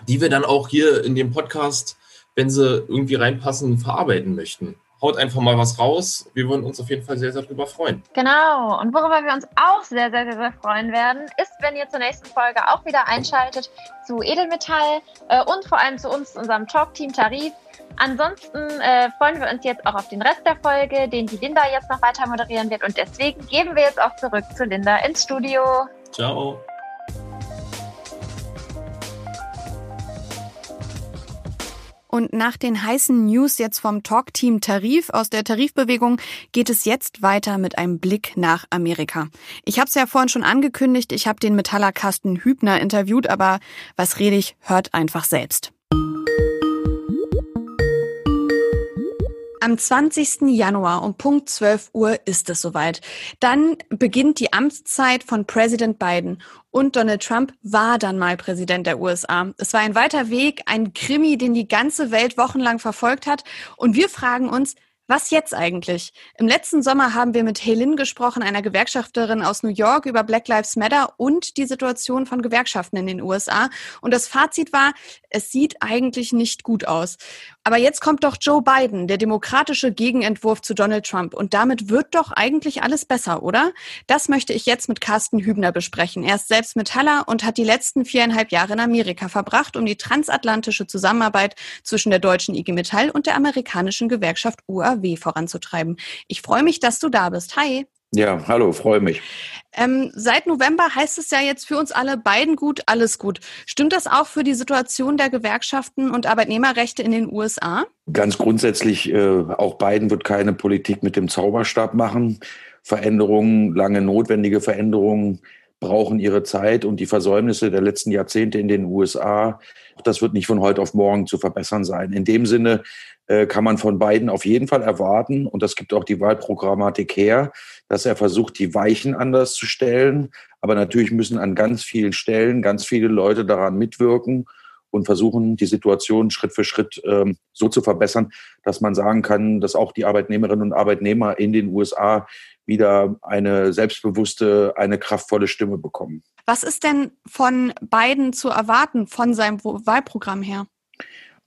die wir dann auch hier in dem Podcast, wenn sie irgendwie reinpassen, verarbeiten möchten. Haut einfach mal was raus. Wir würden uns auf jeden Fall sehr, sehr darüber freuen. Genau. Und worüber wir uns auch sehr, sehr, sehr freuen werden, ist, wenn ihr zur nächsten Folge auch wieder einschaltet zu Edelmetall äh, und vor allem zu uns, unserem Talk-Team Tarif. Ansonsten äh, freuen wir uns jetzt auch auf den Rest der Folge, den die Linda jetzt noch weiter moderieren wird. Und deswegen geben wir jetzt auch zurück zu Linda ins Studio. Ciao. Und nach den heißen News jetzt vom Talk-Team Tarif aus der Tarifbewegung geht es jetzt weiter mit einem Blick nach Amerika. Ich habe es ja vorhin schon angekündigt, ich habe den Metaller Carsten Hübner interviewt, aber was rede ich, hört einfach selbst. Am 20. Januar um Punkt 12 Uhr ist es soweit. Dann beginnt die Amtszeit von Präsident Biden und Donald Trump war dann mal Präsident der USA. Es war ein weiter Weg, ein Krimi, den die ganze Welt wochenlang verfolgt hat. Und wir fragen uns, Was jetzt eigentlich? Im letzten Sommer haben wir mit Helin gesprochen, einer Gewerkschafterin aus New York, über Black Lives Matter und die Situation von Gewerkschaften in den USA. Und das Fazit war, es sieht eigentlich nicht gut aus. Aber jetzt kommt doch Joe Biden, der demokratische Gegenentwurf zu Donald Trump. Und damit wird doch eigentlich alles besser, oder? Das möchte ich jetzt mit Carsten Hübner besprechen. Er ist selbst Metaller und hat die letzten viereinhalb Jahre in Amerika verbracht, um die transatlantische Zusammenarbeit zwischen der deutschen IG Metall und der amerikanischen Gewerkschaft UAW voranzutreiben. Ich freue mich, dass du da bist. Hi. Ja, hallo, freue mich. Ähm, seit November heißt es ja jetzt für uns alle beiden gut, alles gut. Stimmt das auch für die Situation der Gewerkschaften und Arbeitnehmerrechte in den USA? Ganz grundsätzlich, äh, auch Biden wird keine Politik mit dem Zauberstab machen. Veränderungen, lange notwendige Veränderungen brauchen ihre Zeit und die Versäumnisse der letzten Jahrzehnte in den USA, das wird nicht von heute auf morgen zu verbessern sein. In dem Sinne äh, kann man von Biden auf jeden Fall erwarten, und das gibt auch die Wahlprogrammatik her, dass er versucht, die Weichen anders zu stellen. Aber natürlich müssen an ganz vielen Stellen ganz viele Leute daran mitwirken und versuchen, die Situation Schritt für Schritt ähm, so zu verbessern, dass man sagen kann, dass auch die Arbeitnehmerinnen und Arbeitnehmer in den USA wieder eine selbstbewusste, eine kraftvolle Stimme bekommen. Was ist denn von Biden zu erwarten, von seinem Wahlprogramm her?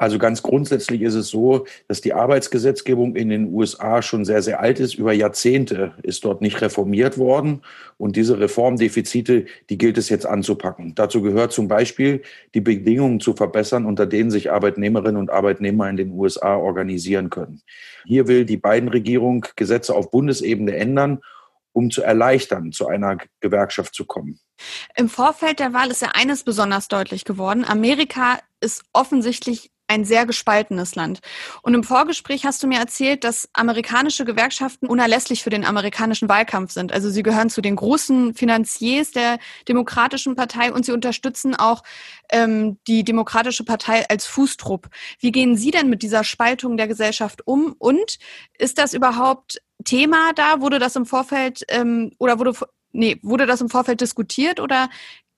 Also ganz grundsätzlich ist es so, dass die Arbeitsgesetzgebung in den USA schon sehr, sehr alt ist. Über Jahrzehnte ist dort nicht reformiert worden. Und diese Reformdefizite, die gilt es jetzt anzupacken. Dazu gehört zum Beispiel, die Bedingungen zu verbessern, unter denen sich Arbeitnehmerinnen und Arbeitnehmer in den USA organisieren können. Hier will die Biden-Regierung Gesetze auf Bundesebene ändern, um zu erleichtern, zu einer Gewerkschaft zu kommen. Im Vorfeld der Wahl ist ja eines besonders deutlich geworden. Amerika ist offensichtlich ein sehr gespaltenes Land. Und im Vorgespräch hast du mir erzählt, dass amerikanische Gewerkschaften unerlässlich für den amerikanischen Wahlkampf sind. Also sie gehören zu den großen Finanziers der Demokratischen Partei und sie unterstützen auch ähm, die Demokratische Partei als Fußtrupp. Wie gehen Sie denn mit dieser Spaltung der Gesellschaft um? Und ist das überhaupt Thema da? Wurde das im Vorfeld ähm, oder wurde nee, wurde das im Vorfeld diskutiert oder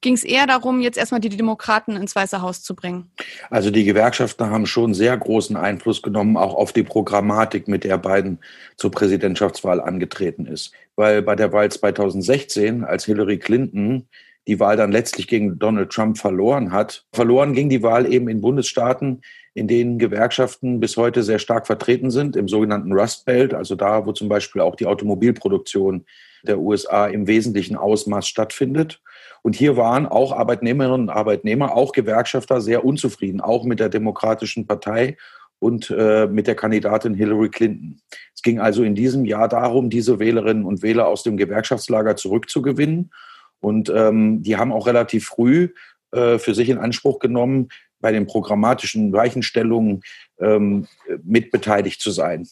ging es eher darum, jetzt erstmal die Demokraten ins Weiße Haus zu bringen? Also die Gewerkschaften haben schon sehr großen Einfluss genommen, auch auf die Programmatik, mit der Biden zur Präsidentschaftswahl angetreten ist. Weil bei der Wahl 2016, als Hillary Clinton die Wahl dann letztlich gegen Donald Trump verloren hat, verloren ging die Wahl eben in Bundesstaaten, in denen Gewerkschaften bis heute sehr stark vertreten sind, im sogenannten Rust Belt, also da, wo zum Beispiel auch die Automobilproduktion der USA im wesentlichen Ausmaß stattfindet. Und hier waren auch Arbeitnehmerinnen und Arbeitnehmer, auch Gewerkschafter sehr unzufrieden, auch mit der Demokratischen Partei und äh, mit der Kandidatin Hillary Clinton. Es ging also in diesem Jahr darum, diese Wählerinnen und Wähler aus dem Gewerkschaftslager zurückzugewinnen. Und ähm, die haben auch relativ früh äh, für sich in Anspruch genommen, bei den programmatischen Weichenstellungen ähm, mitbeteiligt zu sein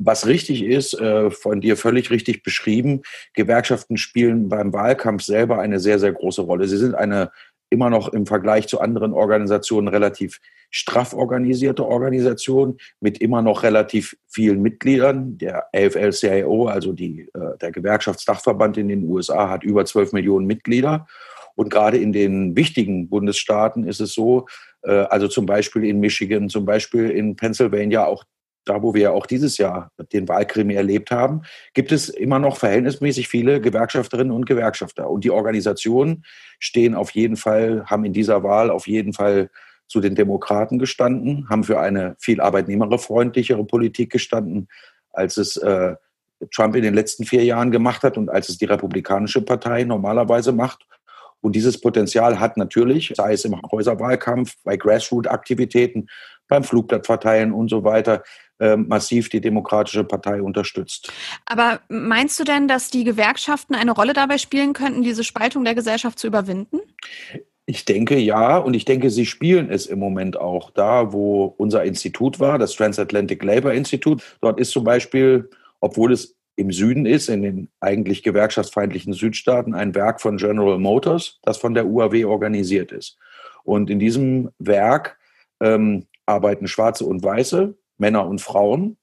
was richtig ist, äh, von dir völlig richtig beschrieben, Gewerkschaften spielen beim Wahlkampf selber eine sehr, sehr große Rolle. Sie sind eine immer noch im Vergleich zu anderen Organisationen relativ straff organisierte Organisation mit immer noch relativ vielen Mitgliedern. Der AFL-CIO, also die, äh, der Gewerkschaftsdachverband in den USA, hat über 12 Millionen Mitglieder. Und gerade in den wichtigen Bundesstaaten ist es so, äh, also zum Beispiel in Michigan, zum Beispiel in Pennsylvania, auch da wo wir auch dieses Jahr den Wahlkrimi erlebt haben, gibt es immer noch verhältnismäßig viele Gewerkschafterinnen und Gewerkschafter. Und die Organisationen stehen auf jeden Fall, haben in dieser Wahl auf jeden Fall zu den Demokraten gestanden, haben für eine viel arbeitnehmerfreundlichere Politik gestanden, als es äh, Trump in den letzten vier Jahren gemacht hat und als es die Republikanische Partei normalerweise macht. Und dieses Potenzial hat natürlich, sei es im Häuserwahlkampf, bei Grassroot-Aktivitäten, beim Flugblattverteilen und so weiter, massiv die Demokratische Partei unterstützt. Aber meinst du denn, dass die Gewerkschaften eine Rolle dabei spielen könnten, diese Spaltung der Gesellschaft zu überwinden? Ich denke ja, und ich denke, sie spielen es im Moment auch. Da, wo unser Institut war, das Transatlantic Labour Institute, dort ist zum Beispiel, obwohl es im Süden ist, in den eigentlich gewerkschaftsfeindlichen Südstaaten, ein Werk von General Motors, das von der UAW organisiert ist. Und in diesem Werk ähm, arbeiten Schwarze und Weiße, Männer und Frauen,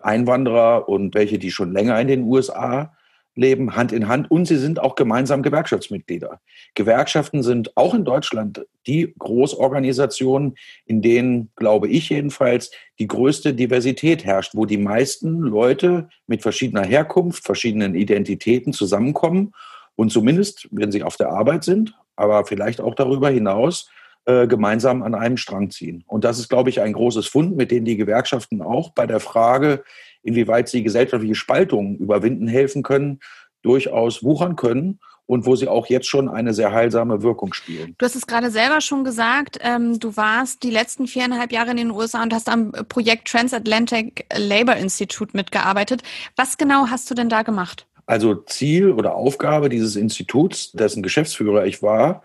Einwanderer und welche, die schon länger in den USA leben Hand in Hand und sie sind auch gemeinsam Gewerkschaftsmitglieder. Gewerkschaften sind auch in Deutschland die Großorganisationen, in denen, glaube ich jedenfalls, die größte Diversität herrscht, wo die meisten Leute mit verschiedener Herkunft, verschiedenen Identitäten zusammenkommen und zumindest, wenn sie auf der Arbeit sind, aber vielleicht auch darüber hinaus, äh, gemeinsam an einem Strang ziehen. Und das ist, glaube ich, ein großes Fund, mit dem die Gewerkschaften auch bei der Frage, inwieweit sie gesellschaftliche Spaltungen überwinden helfen können, durchaus wuchern können und wo sie auch jetzt schon eine sehr heilsame Wirkung spielen. Du hast es gerade selber schon gesagt, ähm, du warst die letzten viereinhalb Jahre in den USA und hast am Projekt Transatlantic Labor Institute mitgearbeitet. Was genau hast du denn da gemacht? Also Ziel oder Aufgabe dieses Instituts, dessen Geschäftsführer ich war,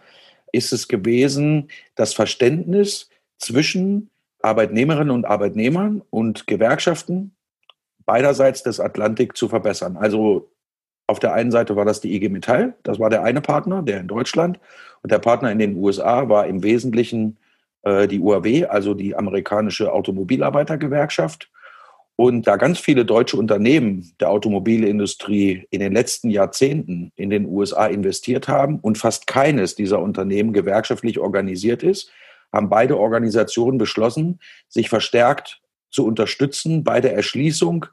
ist es gewesen, das Verständnis zwischen Arbeitnehmerinnen und Arbeitnehmern und Gewerkschaften beiderseits des Atlantik zu verbessern. Also auf der einen Seite war das die IG Metall, das war der eine Partner, der in Deutschland, und der Partner in den USA war im Wesentlichen äh, die UAW, also die amerikanische Automobilarbeitergewerkschaft. Und da ganz viele deutsche Unternehmen der Automobilindustrie in den letzten Jahrzehnten in den USA investiert haben und fast keines dieser Unternehmen gewerkschaftlich organisiert ist, haben beide Organisationen beschlossen, sich verstärkt zu unterstützen bei der Erschließung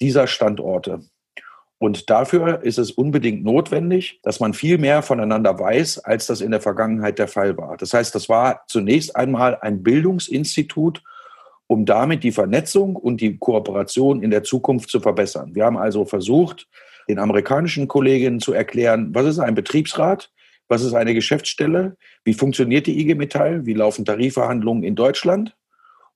dieser Standorte. Und dafür ist es unbedingt notwendig, dass man viel mehr voneinander weiß, als das in der Vergangenheit der Fall war. Das heißt, das war zunächst einmal ein Bildungsinstitut, um damit die Vernetzung und die Kooperation in der Zukunft zu verbessern. Wir haben also versucht, den amerikanischen Kolleginnen zu erklären, was ist ein Betriebsrat, was ist eine Geschäftsstelle, wie funktioniert die IG Metall, wie laufen Tarifverhandlungen in Deutschland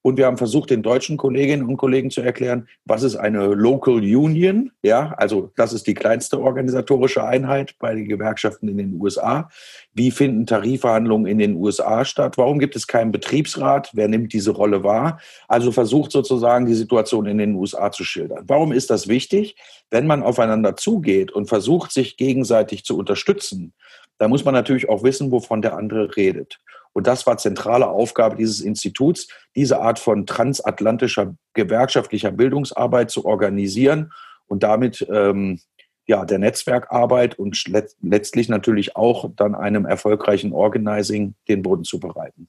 und wir haben versucht, den deutschen Kolleginnen und Kollegen zu erklären, was ist eine Local Union? Ja, also das ist die kleinste organisatorische Einheit bei den Gewerkschaften in den USA. Wie finden Tarifverhandlungen in den USA statt? Warum gibt es keinen Betriebsrat? Wer nimmt diese Rolle wahr? Also versucht sozusagen die Situation in den USA zu schildern. Warum ist das wichtig? Wenn man aufeinander zugeht und versucht, sich gegenseitig zu unterstützen, da muss man natürlich auch wissen, wovon der andere redet. Und das war zentrale Aufgabe dieses Instituts, diese Art von transatlantischer gewerkschaftlicher Bildungsarbeit zu organisieren und damit ähm, ja, der Netzwerkarbeit und letztlich natürlich auch dann einem erfolgreichen Organizing den Boden zu bereiten.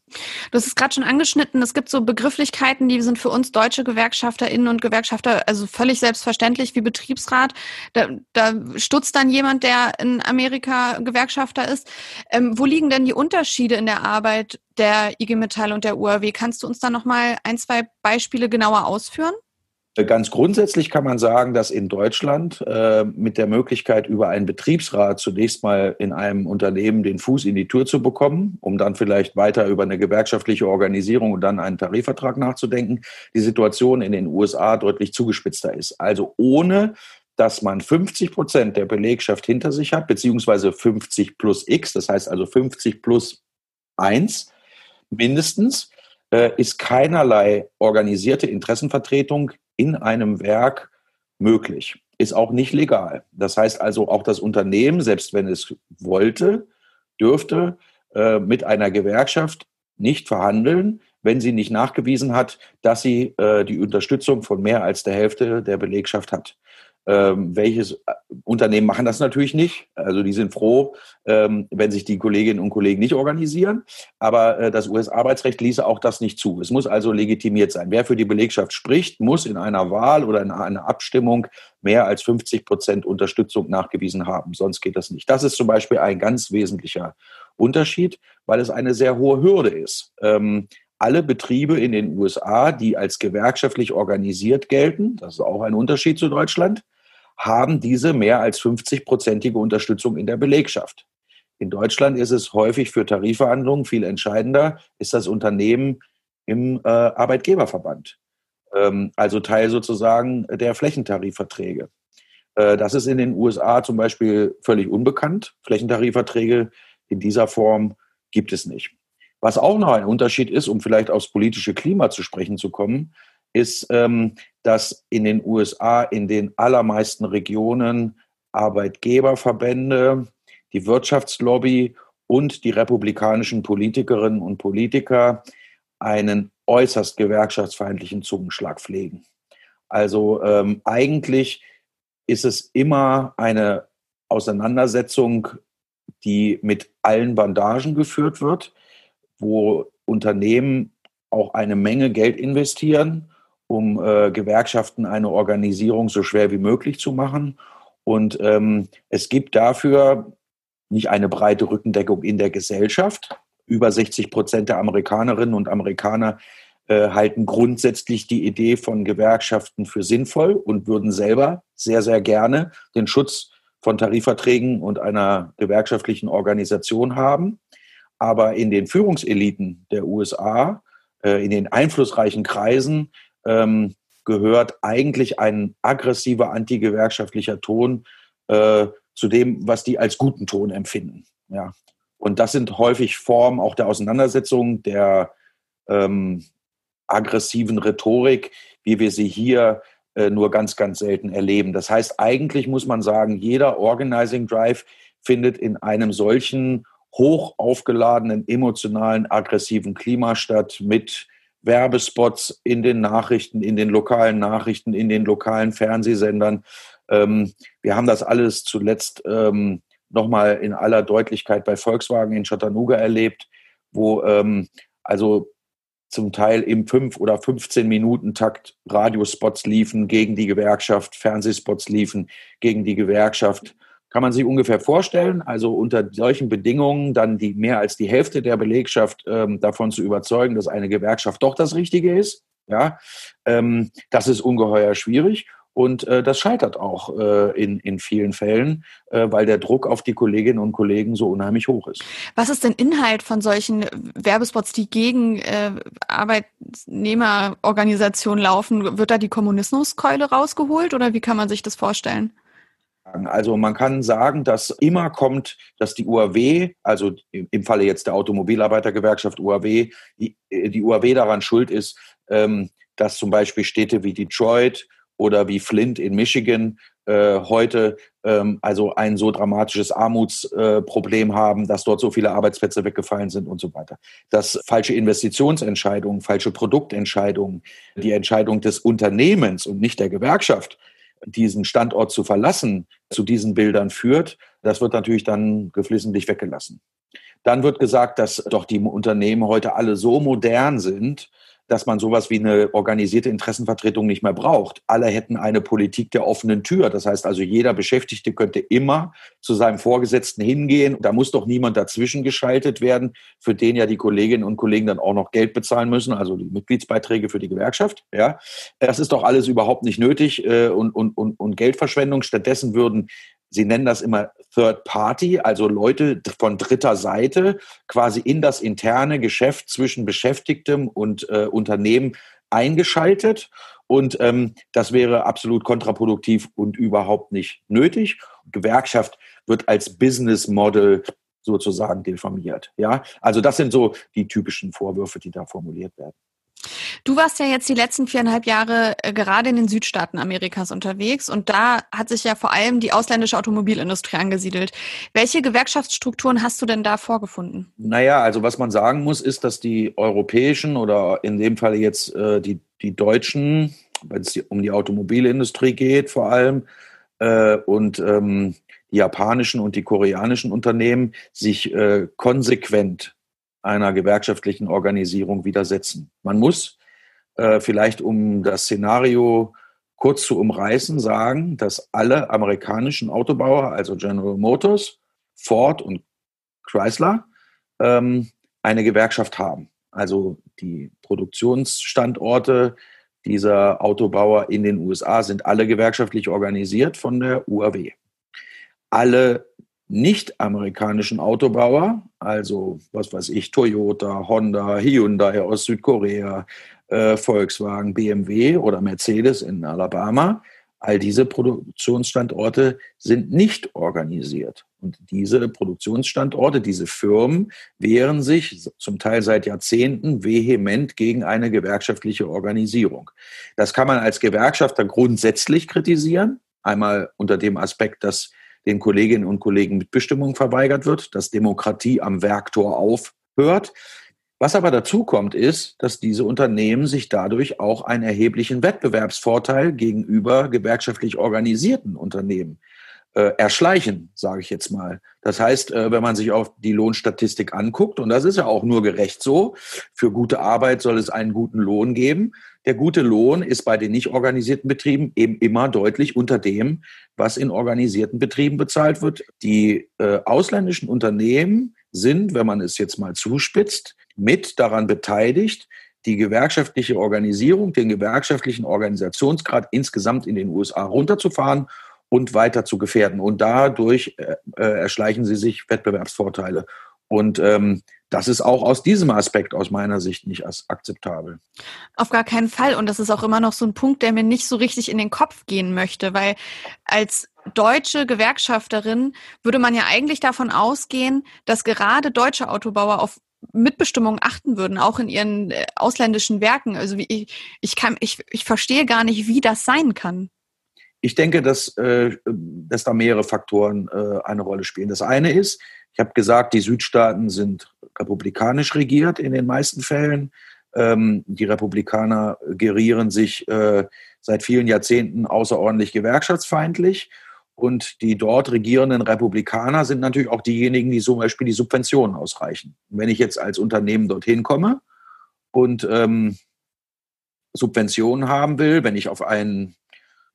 Du hast es gerade schon angeschnitten, es gibt so Begrifflichkeiten, die sind für uns deutsche GewerkschafterInnen und Gewerkschafter also völlig selbstverständlich wie Betriebsrat. Da, da stutzt dann jemand, der in Amerika Gewerkschafter ist. Ähm, wo liegen denn die Unterschiede in der Arbeit der IG Metall und der UAW? Kannst du uns da nochmal ein, zwei Beispiele genauer ausführen? Ganz grundsätzlich kann man sagen, dass in Deutschland äh, mit der Möglichkeit, über einen Betriebsrat zunächst mal in einem Unternehmen den Fuß in die Tür zu bekommen, um dann vielleicht weiter über eine gewerkschaftliche Organisierung und dann einen Tarifvertrag nachzudenken, die Situation in den USA deutlich zugespitzter ist. Also ohne dass man 50 Prozent der Belegschaft hinter sich hat, beziehungsweise 50 plus X, das heißt also 50 plus 1 mindestens, äh, ist keinerlei organisierte Interessenvertretung in einem Werk möglich. Ist auch nicht legal. Das heißt also, auch das Unternehmen, selbst wenn es wollte, dürfte äh, mit einer Gewerkschaft nicht verhandeln, wenn sie nicht nachgewiesen hat, dass sie äh, die Unterstützung von mehr als der Hälfte der Belegschaft hat. Ähm, welches äh, Unternehmen machen das natürlich nicht? Also die sind froh, ähm, wenn sich die Kolleginnen und Kollegen nicht organisieren. Aber äh, das US-Arbeitsrecht ließe auch das nicht zu. Es muss also legitimiert sein. Wer für die Belegschaft spricht, muss in einer Wahl oder in einer Abstimmung mehr als 50 Prozent Unterstützung nachgewiesen haben. Sonst geht das nicht. Das ist zum Beispiel ein ganz wesentlicher Unterschied, weil es eine sehr hohe Hürde ist. Ähm, alle Betriebe in den USA, die als gewerkschaftlich organisiert gelten, das ist auch ein Unterschied zu Deutschland, haben diese mehr als 50-prozentige Unterstützung in der Belegschaft. In Deutschland ist es häufig für Tarifverhandlungen viel entscheidender, ist das Unternehmen im äh, Arbeitgeberverband, ähm, also Teil sozusagen der Flächentarifverträge. Äh, das ist in den USA zum Beispiel völlig unbekannt. Flächentarifverträge in dieser Form gibt es nicht. Was auch noch ein Unterschied ist, um vielleicht aufs politische Klima zu sprechen zu kommen, ist, ähm, dass in den USA in den allermeisten Regionen Arbeitgeberverbände, die Wirtschaftslobby und die republikanischen Politikerinnen und Politiker einen äußerst gewerkschaftsfeindlichen Zungenschlag pflegen. Also ähm, eigentlich ist es immer eine Auseinandersetzung, die mit allen Bandagen geführt wird, wo Unternehmen auch eine Menge Geld investieren, um äh, Gewerkschaften eine Organisierung so schwer wie möglich zu machen. Und ähm, es gibt dafür nicht eine breite Rückendeckung in der Gesellschaft. Über 60 Prozent der Amerikanerinnen und Amerikaner äh, halten grundsätzlich die Idee von Gewerkschaften für sinnvoll und würden selber sehr, sehr gerne den Schutz von Tarifverträgen und einer gewerkschaftlichen Organisation haben. Aber in den Führungseliten der USA, äh, in den einflussreichen Kreisen, ähm, gehört eigentlich ein aggressiver antigewerkschaftlicher Ton äh, zu dem, was die als guten Ton empfinden. Ja. Und das sind häufig Formen auch der Auseinandersetzung, der ähm, aggressiven Rhetorik, wie wir sie hier äh, nur ganz, ganz selten erleben. Das heißt, eigentlich muss man sagen, jeder Organizing Drive findet in einem solchen hoch aufgeladenen, emotionalen, aggressiven Klima statt mit Werbespots in den Nachrichten, in den lokalen Nachrichten, in den lokalen Fernsehsendern. Ähm, wir haben das alles zuletzt ähm, nochmal in aller Deutlichkeit bei Volkswagen in Chattanooga erlebt, wo ähm, also zum Teil im 5 oder 15 Minuten Takt Radiospots liefen gegen die Gewerkschaft, Fernsehspots liefen gegen die Gewerkschaft. Kann man sich ungefähr vorstellen, also unter solchen Bedingungen dann die mehr als die Hälfte der Belegschaft ähm, davon zu überzeugen, dass eine Gewerkschaft doch das Richtige ist. Ja, ähm, das ist ungeheuer schwierig. Und äh, das scheitert auch äh, in, in vielen Fällen, äh, weil der Druck auf die Kolleginnen und Kollegen so unheimlich hoch ist. Was ist denn Inhalt von solchen Werbespots, die gegen äh, Arbeitnehmerorganisationen laufen? Wird da die Kommunismuskeule rausgeholt oder wie kann man sich das vorstellen? Also man kann sagen, dass immer kommt, dass die UAW, also im Falle jetzt der Automobilarbeitergewerkschaft UAW, die, die UAW daran schuld ist, ähm, dass zum Beispiel Städte wie Detroit oder wie Flint in Michigan äh, heute ähm, also ein so dramatisches Armutsproblem äh, haben, dass dort so viele Arbeitsplätze weggefallen sind und so weiter. Dass falsche Investitionsentscheidungen, falsche Produktentscheidungen, die Entscheidung des Unternehmens und nicht der Gewerkschaft, diesen Standort zu verlassen, zu diesen Bildern führt, das wird natürlich dann geflissentlich weggelassen. Dann wird gesagt, dass doch die Unternehmen heute alle so modern sind, dass man sowas wie eine organisierte Interessenvertretung nicht mehr braucht. Alle hätten eine Politik der offenen Tür. Das heißt also, jeder Beschäftigte könnte immer zu seinem Vorgesetzten hingehen. Da muss doch niemand dazwischen geschaltet werden, für den ja die Kolleginnen und Kollegen dann auch noch Geld bezahlen müssen, also die Mitgliedsbeiträge für die Gewerkschaft. Ja, das ist doch alles überhaupt nicht nötig äh, und, und, und, und Geldverschwendung. Stattdessen würden Sie nennen das immer Third Party, also Leute von dritter Seite quasi in das interne Geschäft zwischen Beschäftigtem und äh, Unternehmen eingeschaltet. Und ähm, das wäre absolut kontraproduktiv und überhaupt nicht nötig. Gewerkschaft wird als Business Model sozusagen diffamiert. Ja, also das sind so die typischen Vorwürfe, die da formuliert werden. Du warst ja jetzt die letzten viereinhalb Jahre äh, gerade in den Südstaaten Amerikas unterwegs und da hat sich ja vor allem die ausländische Automobilindustrie angesiedelt. Welche Gewerkschaftsstrukturen hast du denn da vorgefunden? Naja, also was man sagen muss, ist, dass die europäischen oder in dem Fall jetzt äh, die, die deutschen, wenn es um die Automobilindustrie geht vor allem, äh, und ähm, die japanischen und die koreanischen Unternehmen sich äh, konsequent einer gewerkschaftlichen Organisierung widersetzen. Man muss äh, vielleicht, um das Szenario kurz zu umreißen, sagen, dass alle amerikanischen Autobauer, also General Motors, Ford und Chrysler, ähm, eine Gewerkschaft haben. Also die Produktionsstandorte dieser Autobauer in den USA sind alle gewerkschaftlich organisiert von der UAW. Alle nicht-amerikanischen Autobauer, also was weiß ich, Toyota, Honda, Hyundai aus Südkorea, äh, Volkswagen, BMW oder Mercedes in Alabama, all diese Produktionsstandorte sind nicht organisiert. Und diese Produktionsstandorte, diese Firmen wehren sich zum Teil seit Jahrzehnten vehement gegen eine gewerkschaftliche Organisierung. Das kann man als Gewerkschafter grundsätzlich kritisieren. Einmal unter dem Aspekt, dass den Kolleginnen und Kollegen Mitbestimmung verweigert wird, dass Demokratie am Werktor aufhört. Was aber dazu kommt, ist, dass diese Unternehmen sich dadurch auch einen erheblichen Wettbewerbsvorteil gegenüber gewerkschaftlich organisierten Unternehmen äh, erschleichen, sage ich jetzt mal. Das heißt, äh, wenn man sich auf die Lohnstatistik anguckt, und das ist ja auch nur gerecht so, für gute Arbeit soll es einen guten Lohn geben. Der gute Lohn ist bei den nicht organisierten Betrieben eben immer deutlich unter dem, was in organisierten Betrieben bezahlt wird. Die äh, ausländischen Unternehmen sind, wenn man es jetzt mal zuspitzt, mit daran beteiligt, die gewerkschaftliche Organisierung, den gewerkschaftlichen Organisationsgrad insgesamt in den USA runterzufahren und weiter zu gefährden. Und dadurch äh, äh, erschleichen sie sich Wettbewerbsvorteile. Und ähm, das ist auch aus diesem Aspekt aus meiner Sicht nicht akzeptabel. Auf gar keinen Fall. Und das ist auch immer noch so ein Punkt, der mir nicht so richtig in den Kopf gehen möchte, weil als deutsche Gewerkschafterin würde man ja eigentlich davon ausgehen, dass gerade deutsche Autobauer auf Mitbestimmung achten würden, auch in ihren äh, ausländischen Werken. Also wie ich, ich kann, ich, ich verstehe gar nicht, wie das sein kann. Ich denke, dass, äh, dass da mehrere Faktoren äh, eine Rolle spielen. Das eine ist, ich habe gesagt, die Südstaaten sind republikanisch regiert in den meisten Fällen. Ähm, die Republikaner gerieren sich äh, seit vielen Jahrzehnten außerordentlich gewerkschaftsfeindlich. Und die dort regierenden Republikaner sind natürlich auch diejenigen, die zum Beispiel die Subventionen ausreichen. wenn ich jetzt als Unternehmen dorthin komme und ähm, Subventionen haben will, wenn ich auf ein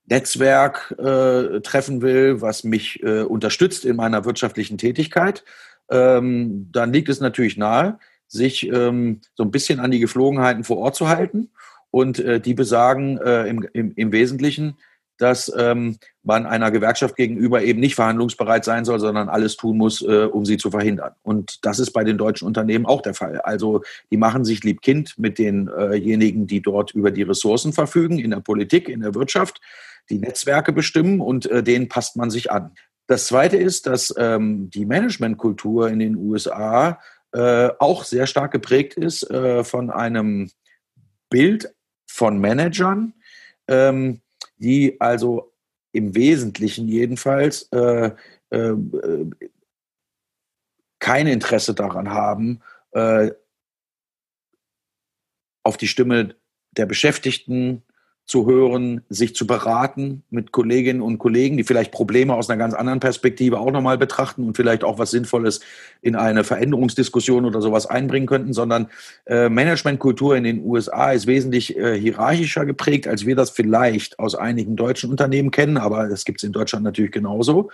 Netzwerk äh, treffen will, was mich äh, unterstützt in meiner wirtschaftlichen Tätigkeit, ähm, dann liegt es natürlich nahe, sich ähm, so ein bisschen an die Geflogenheiten vor Ort zu halten. Und äh, die besagen äh, im, im, im Wesentlichen, dass ähm, man einer Gewerkschaft gegenüber eben nicht verhandlungsbereit sein soll, sondern alles tun muss, äh, um sie zu verhindern. Und das ist bei den deutschen Unternehmen auch der Fall. Also die machen sich lieb Kind mit denjenigen, die dort über die Ressourcen verfügen, in der Politik, in der Wirtschaft die Netzwerke bestimmen und äh, denen passt man sich an. Das Zweite ist, dass ähm, die Managementkultur in den USA äh, auch sehr stark geprägt ist äh, von einem Bild von Managern, ähm, die also im Wesentlichen jedenfalls äh, äh, kein Interesse daran haben, äh, auf die Stimme der Beschäftigten zu hören, sich zu beraten mit Kolleginnen und Kollegen, die vielleicht Probleme aus einer ganz anderen Perspektive auch nochmal betrachten und vielleicht auch was Sinnvolles in eine Veränderungsdiskussion oder sowas einbringen könnten, sondern äh, Managementkultur in den USA ist wesentlich äh, hierarchischer geprägt, als wir das vielleicht aus einigen deutschen Unternehmen kennen, aber das gibt es in Deutschland natürlich genauso.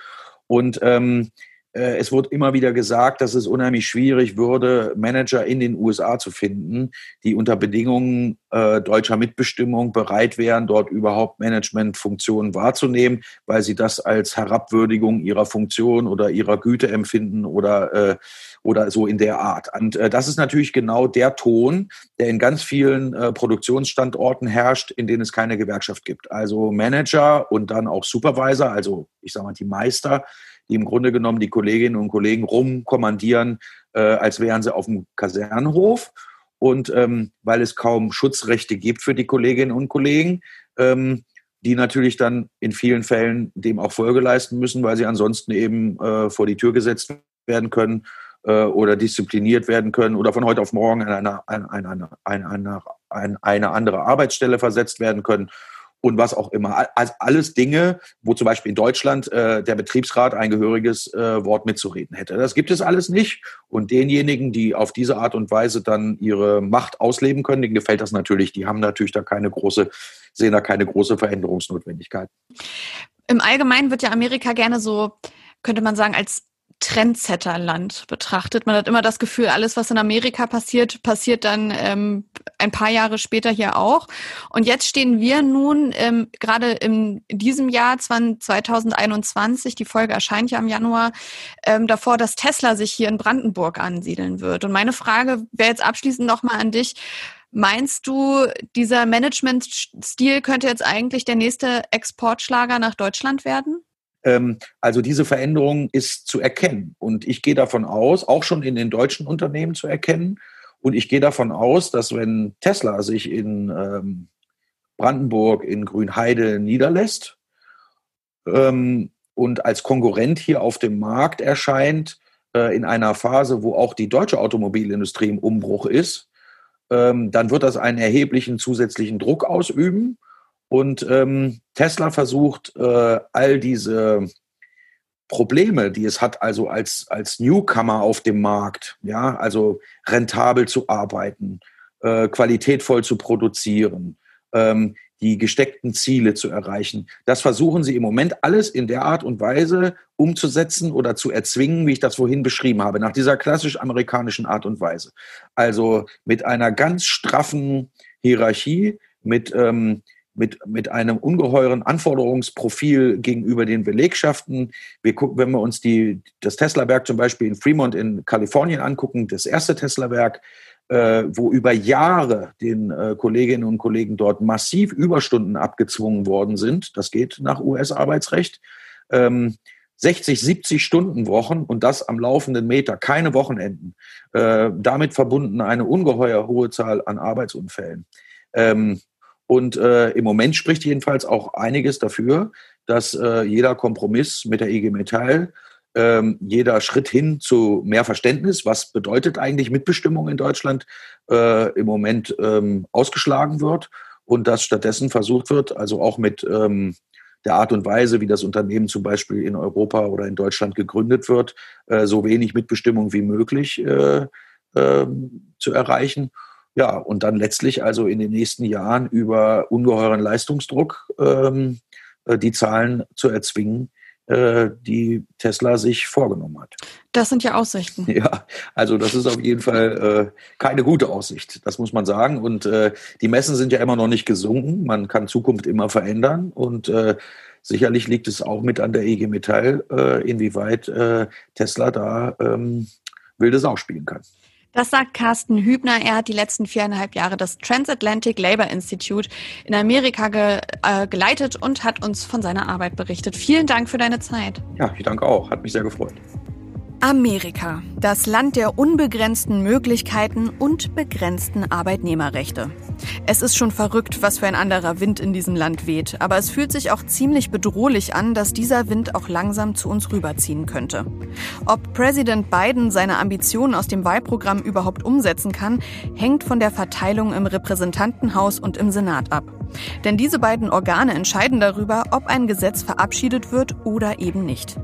Und ähm, äh, es wird immer wieder gesagt, dass es unheimlich schwierig würde, Manager in den USA zu finden, die unter Bedingungen äh, deutscher Mitbestimmung bereit wären, dort überhaupt Managementfunktionen wahrzunehmen, weil sie das als Herabwürdigung ihrer Funktion oder ihrer Güte empfinden oder, äh, oder so in der Art. Und äh, das ist natürlich genau der Ton, der in ganz vielen äh, Produktionsstandorten herrscht, in denen es keine Gewerkschaft gibt. Also Manager und dann auch Supervisor, also ich sage mal die Meister, die im Grunde genommen die Kolleginnen und Kollegen rumkommandieren, äh, als wären sie auf dem Kasernenhof. Und ähm, weil es kaum Schutzrechte gibt für die Kolleginnen und Kollegen, ähm, die natürlich dann in vielen Fällen dem auch Folge leisten müssen, weil sie ansonsten eben äh, vor die Tür gesetzt werden können äh, oder diszipliniert werden können oder von heute auf morgen an eine, eine, eine, eine, eine, eine andere Arbeitsstelle versetzt werden können und was auch immer. Also alles Dinge, wo zum Beispiel in Deutschland äh, der Betriebsrat ein gehöriges äh, Wort mitzureden hätte. Das gibt es alles nicht. Und denjenigen, die auf diese Art und Weise dann ihre Macht ausleben können, denen gefällt das natürlich. Die haben natürlich da keine große, sehen da keine große Veränderungsnotwendigkeit. Im Allgemeinen wird ja Amerika gerne so, könnte man sagen, als Trendsetterland betrachtet. Man hat immer das Gefühl, alles, was in Amerika passiert, passiert dann ähm, ein paar Jahre später hier auch. Und jetzt stehen wir nun ähm, gerade in diesem Jahr 2021, die Folge erscheint ja im Januar, ähm, davor, dass Tesla sich hier in Brandenburg ansiedeln wird. Und meine Frage wäre jetzt abschließend nochmal an dich. Meinst du, dieser Managementstil könnte jetzt eigentlich der nächste Exportschlager nach Deutschland werden? Ähm, also diese Veränderung ist zu erkennen. Und ich gehe davon aus, auch schon in den deutschen Unternehmen zu erkennen. Und ich gehe davon aus, dass wenn Tesla sich in ähm, Brandenburg, in Grünheide niederlässt ähm, und als Konkurrent hier auf dem Markt erscheint, äh, in einer Phase, wo auch die deutsche Automobilindustrie im Umbruch ist, dann wird das einen erheblichen zusätzlichen Druck ausüben. Und ähm, Tesla versucht, äh, all diese Probleme, die es hat, also als, als Newcomer auf dem Markt, ja, also rentabel zu arbeiten, äh, qualitätvoll zu produzieren, ähm, die gesteckten Ziele zu erreichen. Das versuchen sie im Moment alles in der Art und Weise umzusetzen oder zu erzwingen, wie ich das vorhin beschrieben habe, nach dieser klassisch amerikanischen Art und Weise. Also mit einer ganz straffen Hierarchie, mit ähm, mit, mit einem ungeheuren Anforderungsprofil gegenüber den Belegschaften. Wir gucken, wenn wir uns die, das Tesla-Werk zum Beispiel in Fremont in Kalifornien angucken, das erste Tesla-Werk, äh, wo über Jahre den äh, Kolleginnen und Kollegen dort massiv Überstunden abgezwungen worden sind. Das geht nach US-Arbeitsrecht. Ähm, 60, 70 Stunden Wochen und das am laufenden Meter, keine Wochenenden. Äh, damit verbunden eine ungeheuer hohe Zahl an Arbeitsunfällen. Ähm, und äh, im Moment spricht jedenfalls auch einiges dafür, dass äh, jeder Kompromiss mit der IG Metall, ähm, jeder Schritt hin zu mehr Verständnis, was bedeutet eigentlich Mitbestimmung in Deutschland, äh, im Moment ähm, ausgeschlagen wird und dass stattdessen versucht wird, also auch mit ähm, der Art und Weise, wie das Unternehmen zum Beispiel in Europa oder in Deutschland gegründet wird, äh, so wenig Mitbestimmung wie möglich äh, äh, zu erreichen ja, und dann letztlich also in den nächsten Jahren über ungeheuren Leistungsdruck ähm, äh, die Zahlen zu erzwingen, äh, die Tesla sich vorgenommen hat. Das sind ja Aussichten. Ja, also das ist auf jeden Fall äh, keine gute Aussicht, das muss man sagen. Und äh, die Messen sind ja immer noch nicht gesunken. Man kann Zukunft immer verändern und äh, sicherlich liegt es auch mit an der EG Metall, äh, inwieweit Tesla da ähm, wilde Sau spielen kann. Das sagt Carsten Hübner. Er hat die letzten viereinhalb Jahre das Transatlantic Labor Institute in Amerika ge, äh, geleitet und hat uns von seiner Arbeit berichtet. Vielen Dank für deine Zeit. Ja, ich danke auch. Hat mich sehr gefreut. Amerika, das Land der unbegrenzten Möglichkeiten und begrenzten Arbeitnehmerrechte. Es ist schon verrückt, was für ein anderer Wind in diesem Land weht, aber es fühlt sich auch ziemlich bedrohlich an, dass dieser Wind auch langsam zu uns rüberziehen könnte. Ob Präsident Biden seine Ambitionen aus dem Wahlprogramm überhaupt umsetzen kann, hängt von der Verteilung im Repräsentantenhaus und im Senat ab. Denn diese beiden Organe entscheiden darüber, ob ein Gesetz verabschiedet wird oder eben nicht.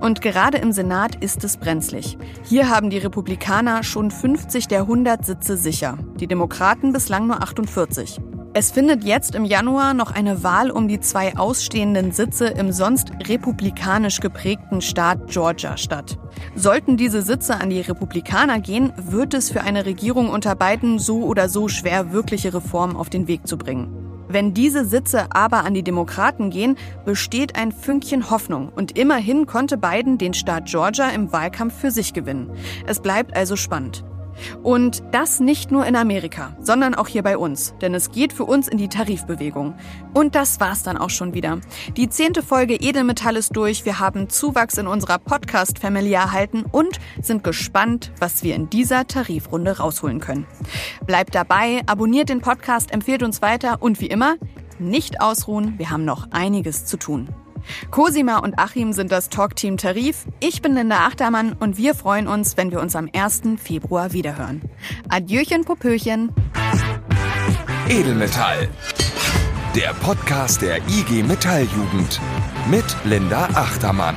Und gerade im Senat ist es brenzlig. Hier haben die Republikaner schon 50 der 100 Sitze sicher, die Demokraten bislang nur 48. Es findet jetzt im Januar noch eine Wahl um die zwei ausstehenden Sitze im sonst republikanisch geprägten Staat Georgia statt. Sollten diese Sitze an die Republikaner gehen, wird es für eine Regierung unter Biden so oder so schwer, wirkliche Reformen auf den Weg zu bringen. Wenn diese Sitze aber an die Demokraten gehen, besteht ein Fünkchen Hoffnung und immerhin konnte Biden den Staat Georgia im Wahlkampf für sich gewinnen. Es bleibt also spannend. Und das nicht nur in Amerika, sondern auch hier bei uns, denn es geht für uns in die Tarifbewegung. Und das war's dann auch schon wieder. Die zehnte Folge Edelmetall ist durch, wir haben Zuwachs in unserer Podcast-Family erhalten und sind gespannt, was wir in dieser Tarifrunde rausholen können. Bleibt dabei, abonniert den Podcast, empfehlt uns weiter und wie immer, nicht ausruhen, wir haben noch einiges zu tun. Cosima und Achim sind das Talkteam Tarif. Ich bin Linda Achtermann und wir freuen uns, wenn wir uns am 1. Februar wiederhören. Adieuchen, Popöchen. Edelmetall. Der Podcast der IG Metalljugend mit Linda Achtermann.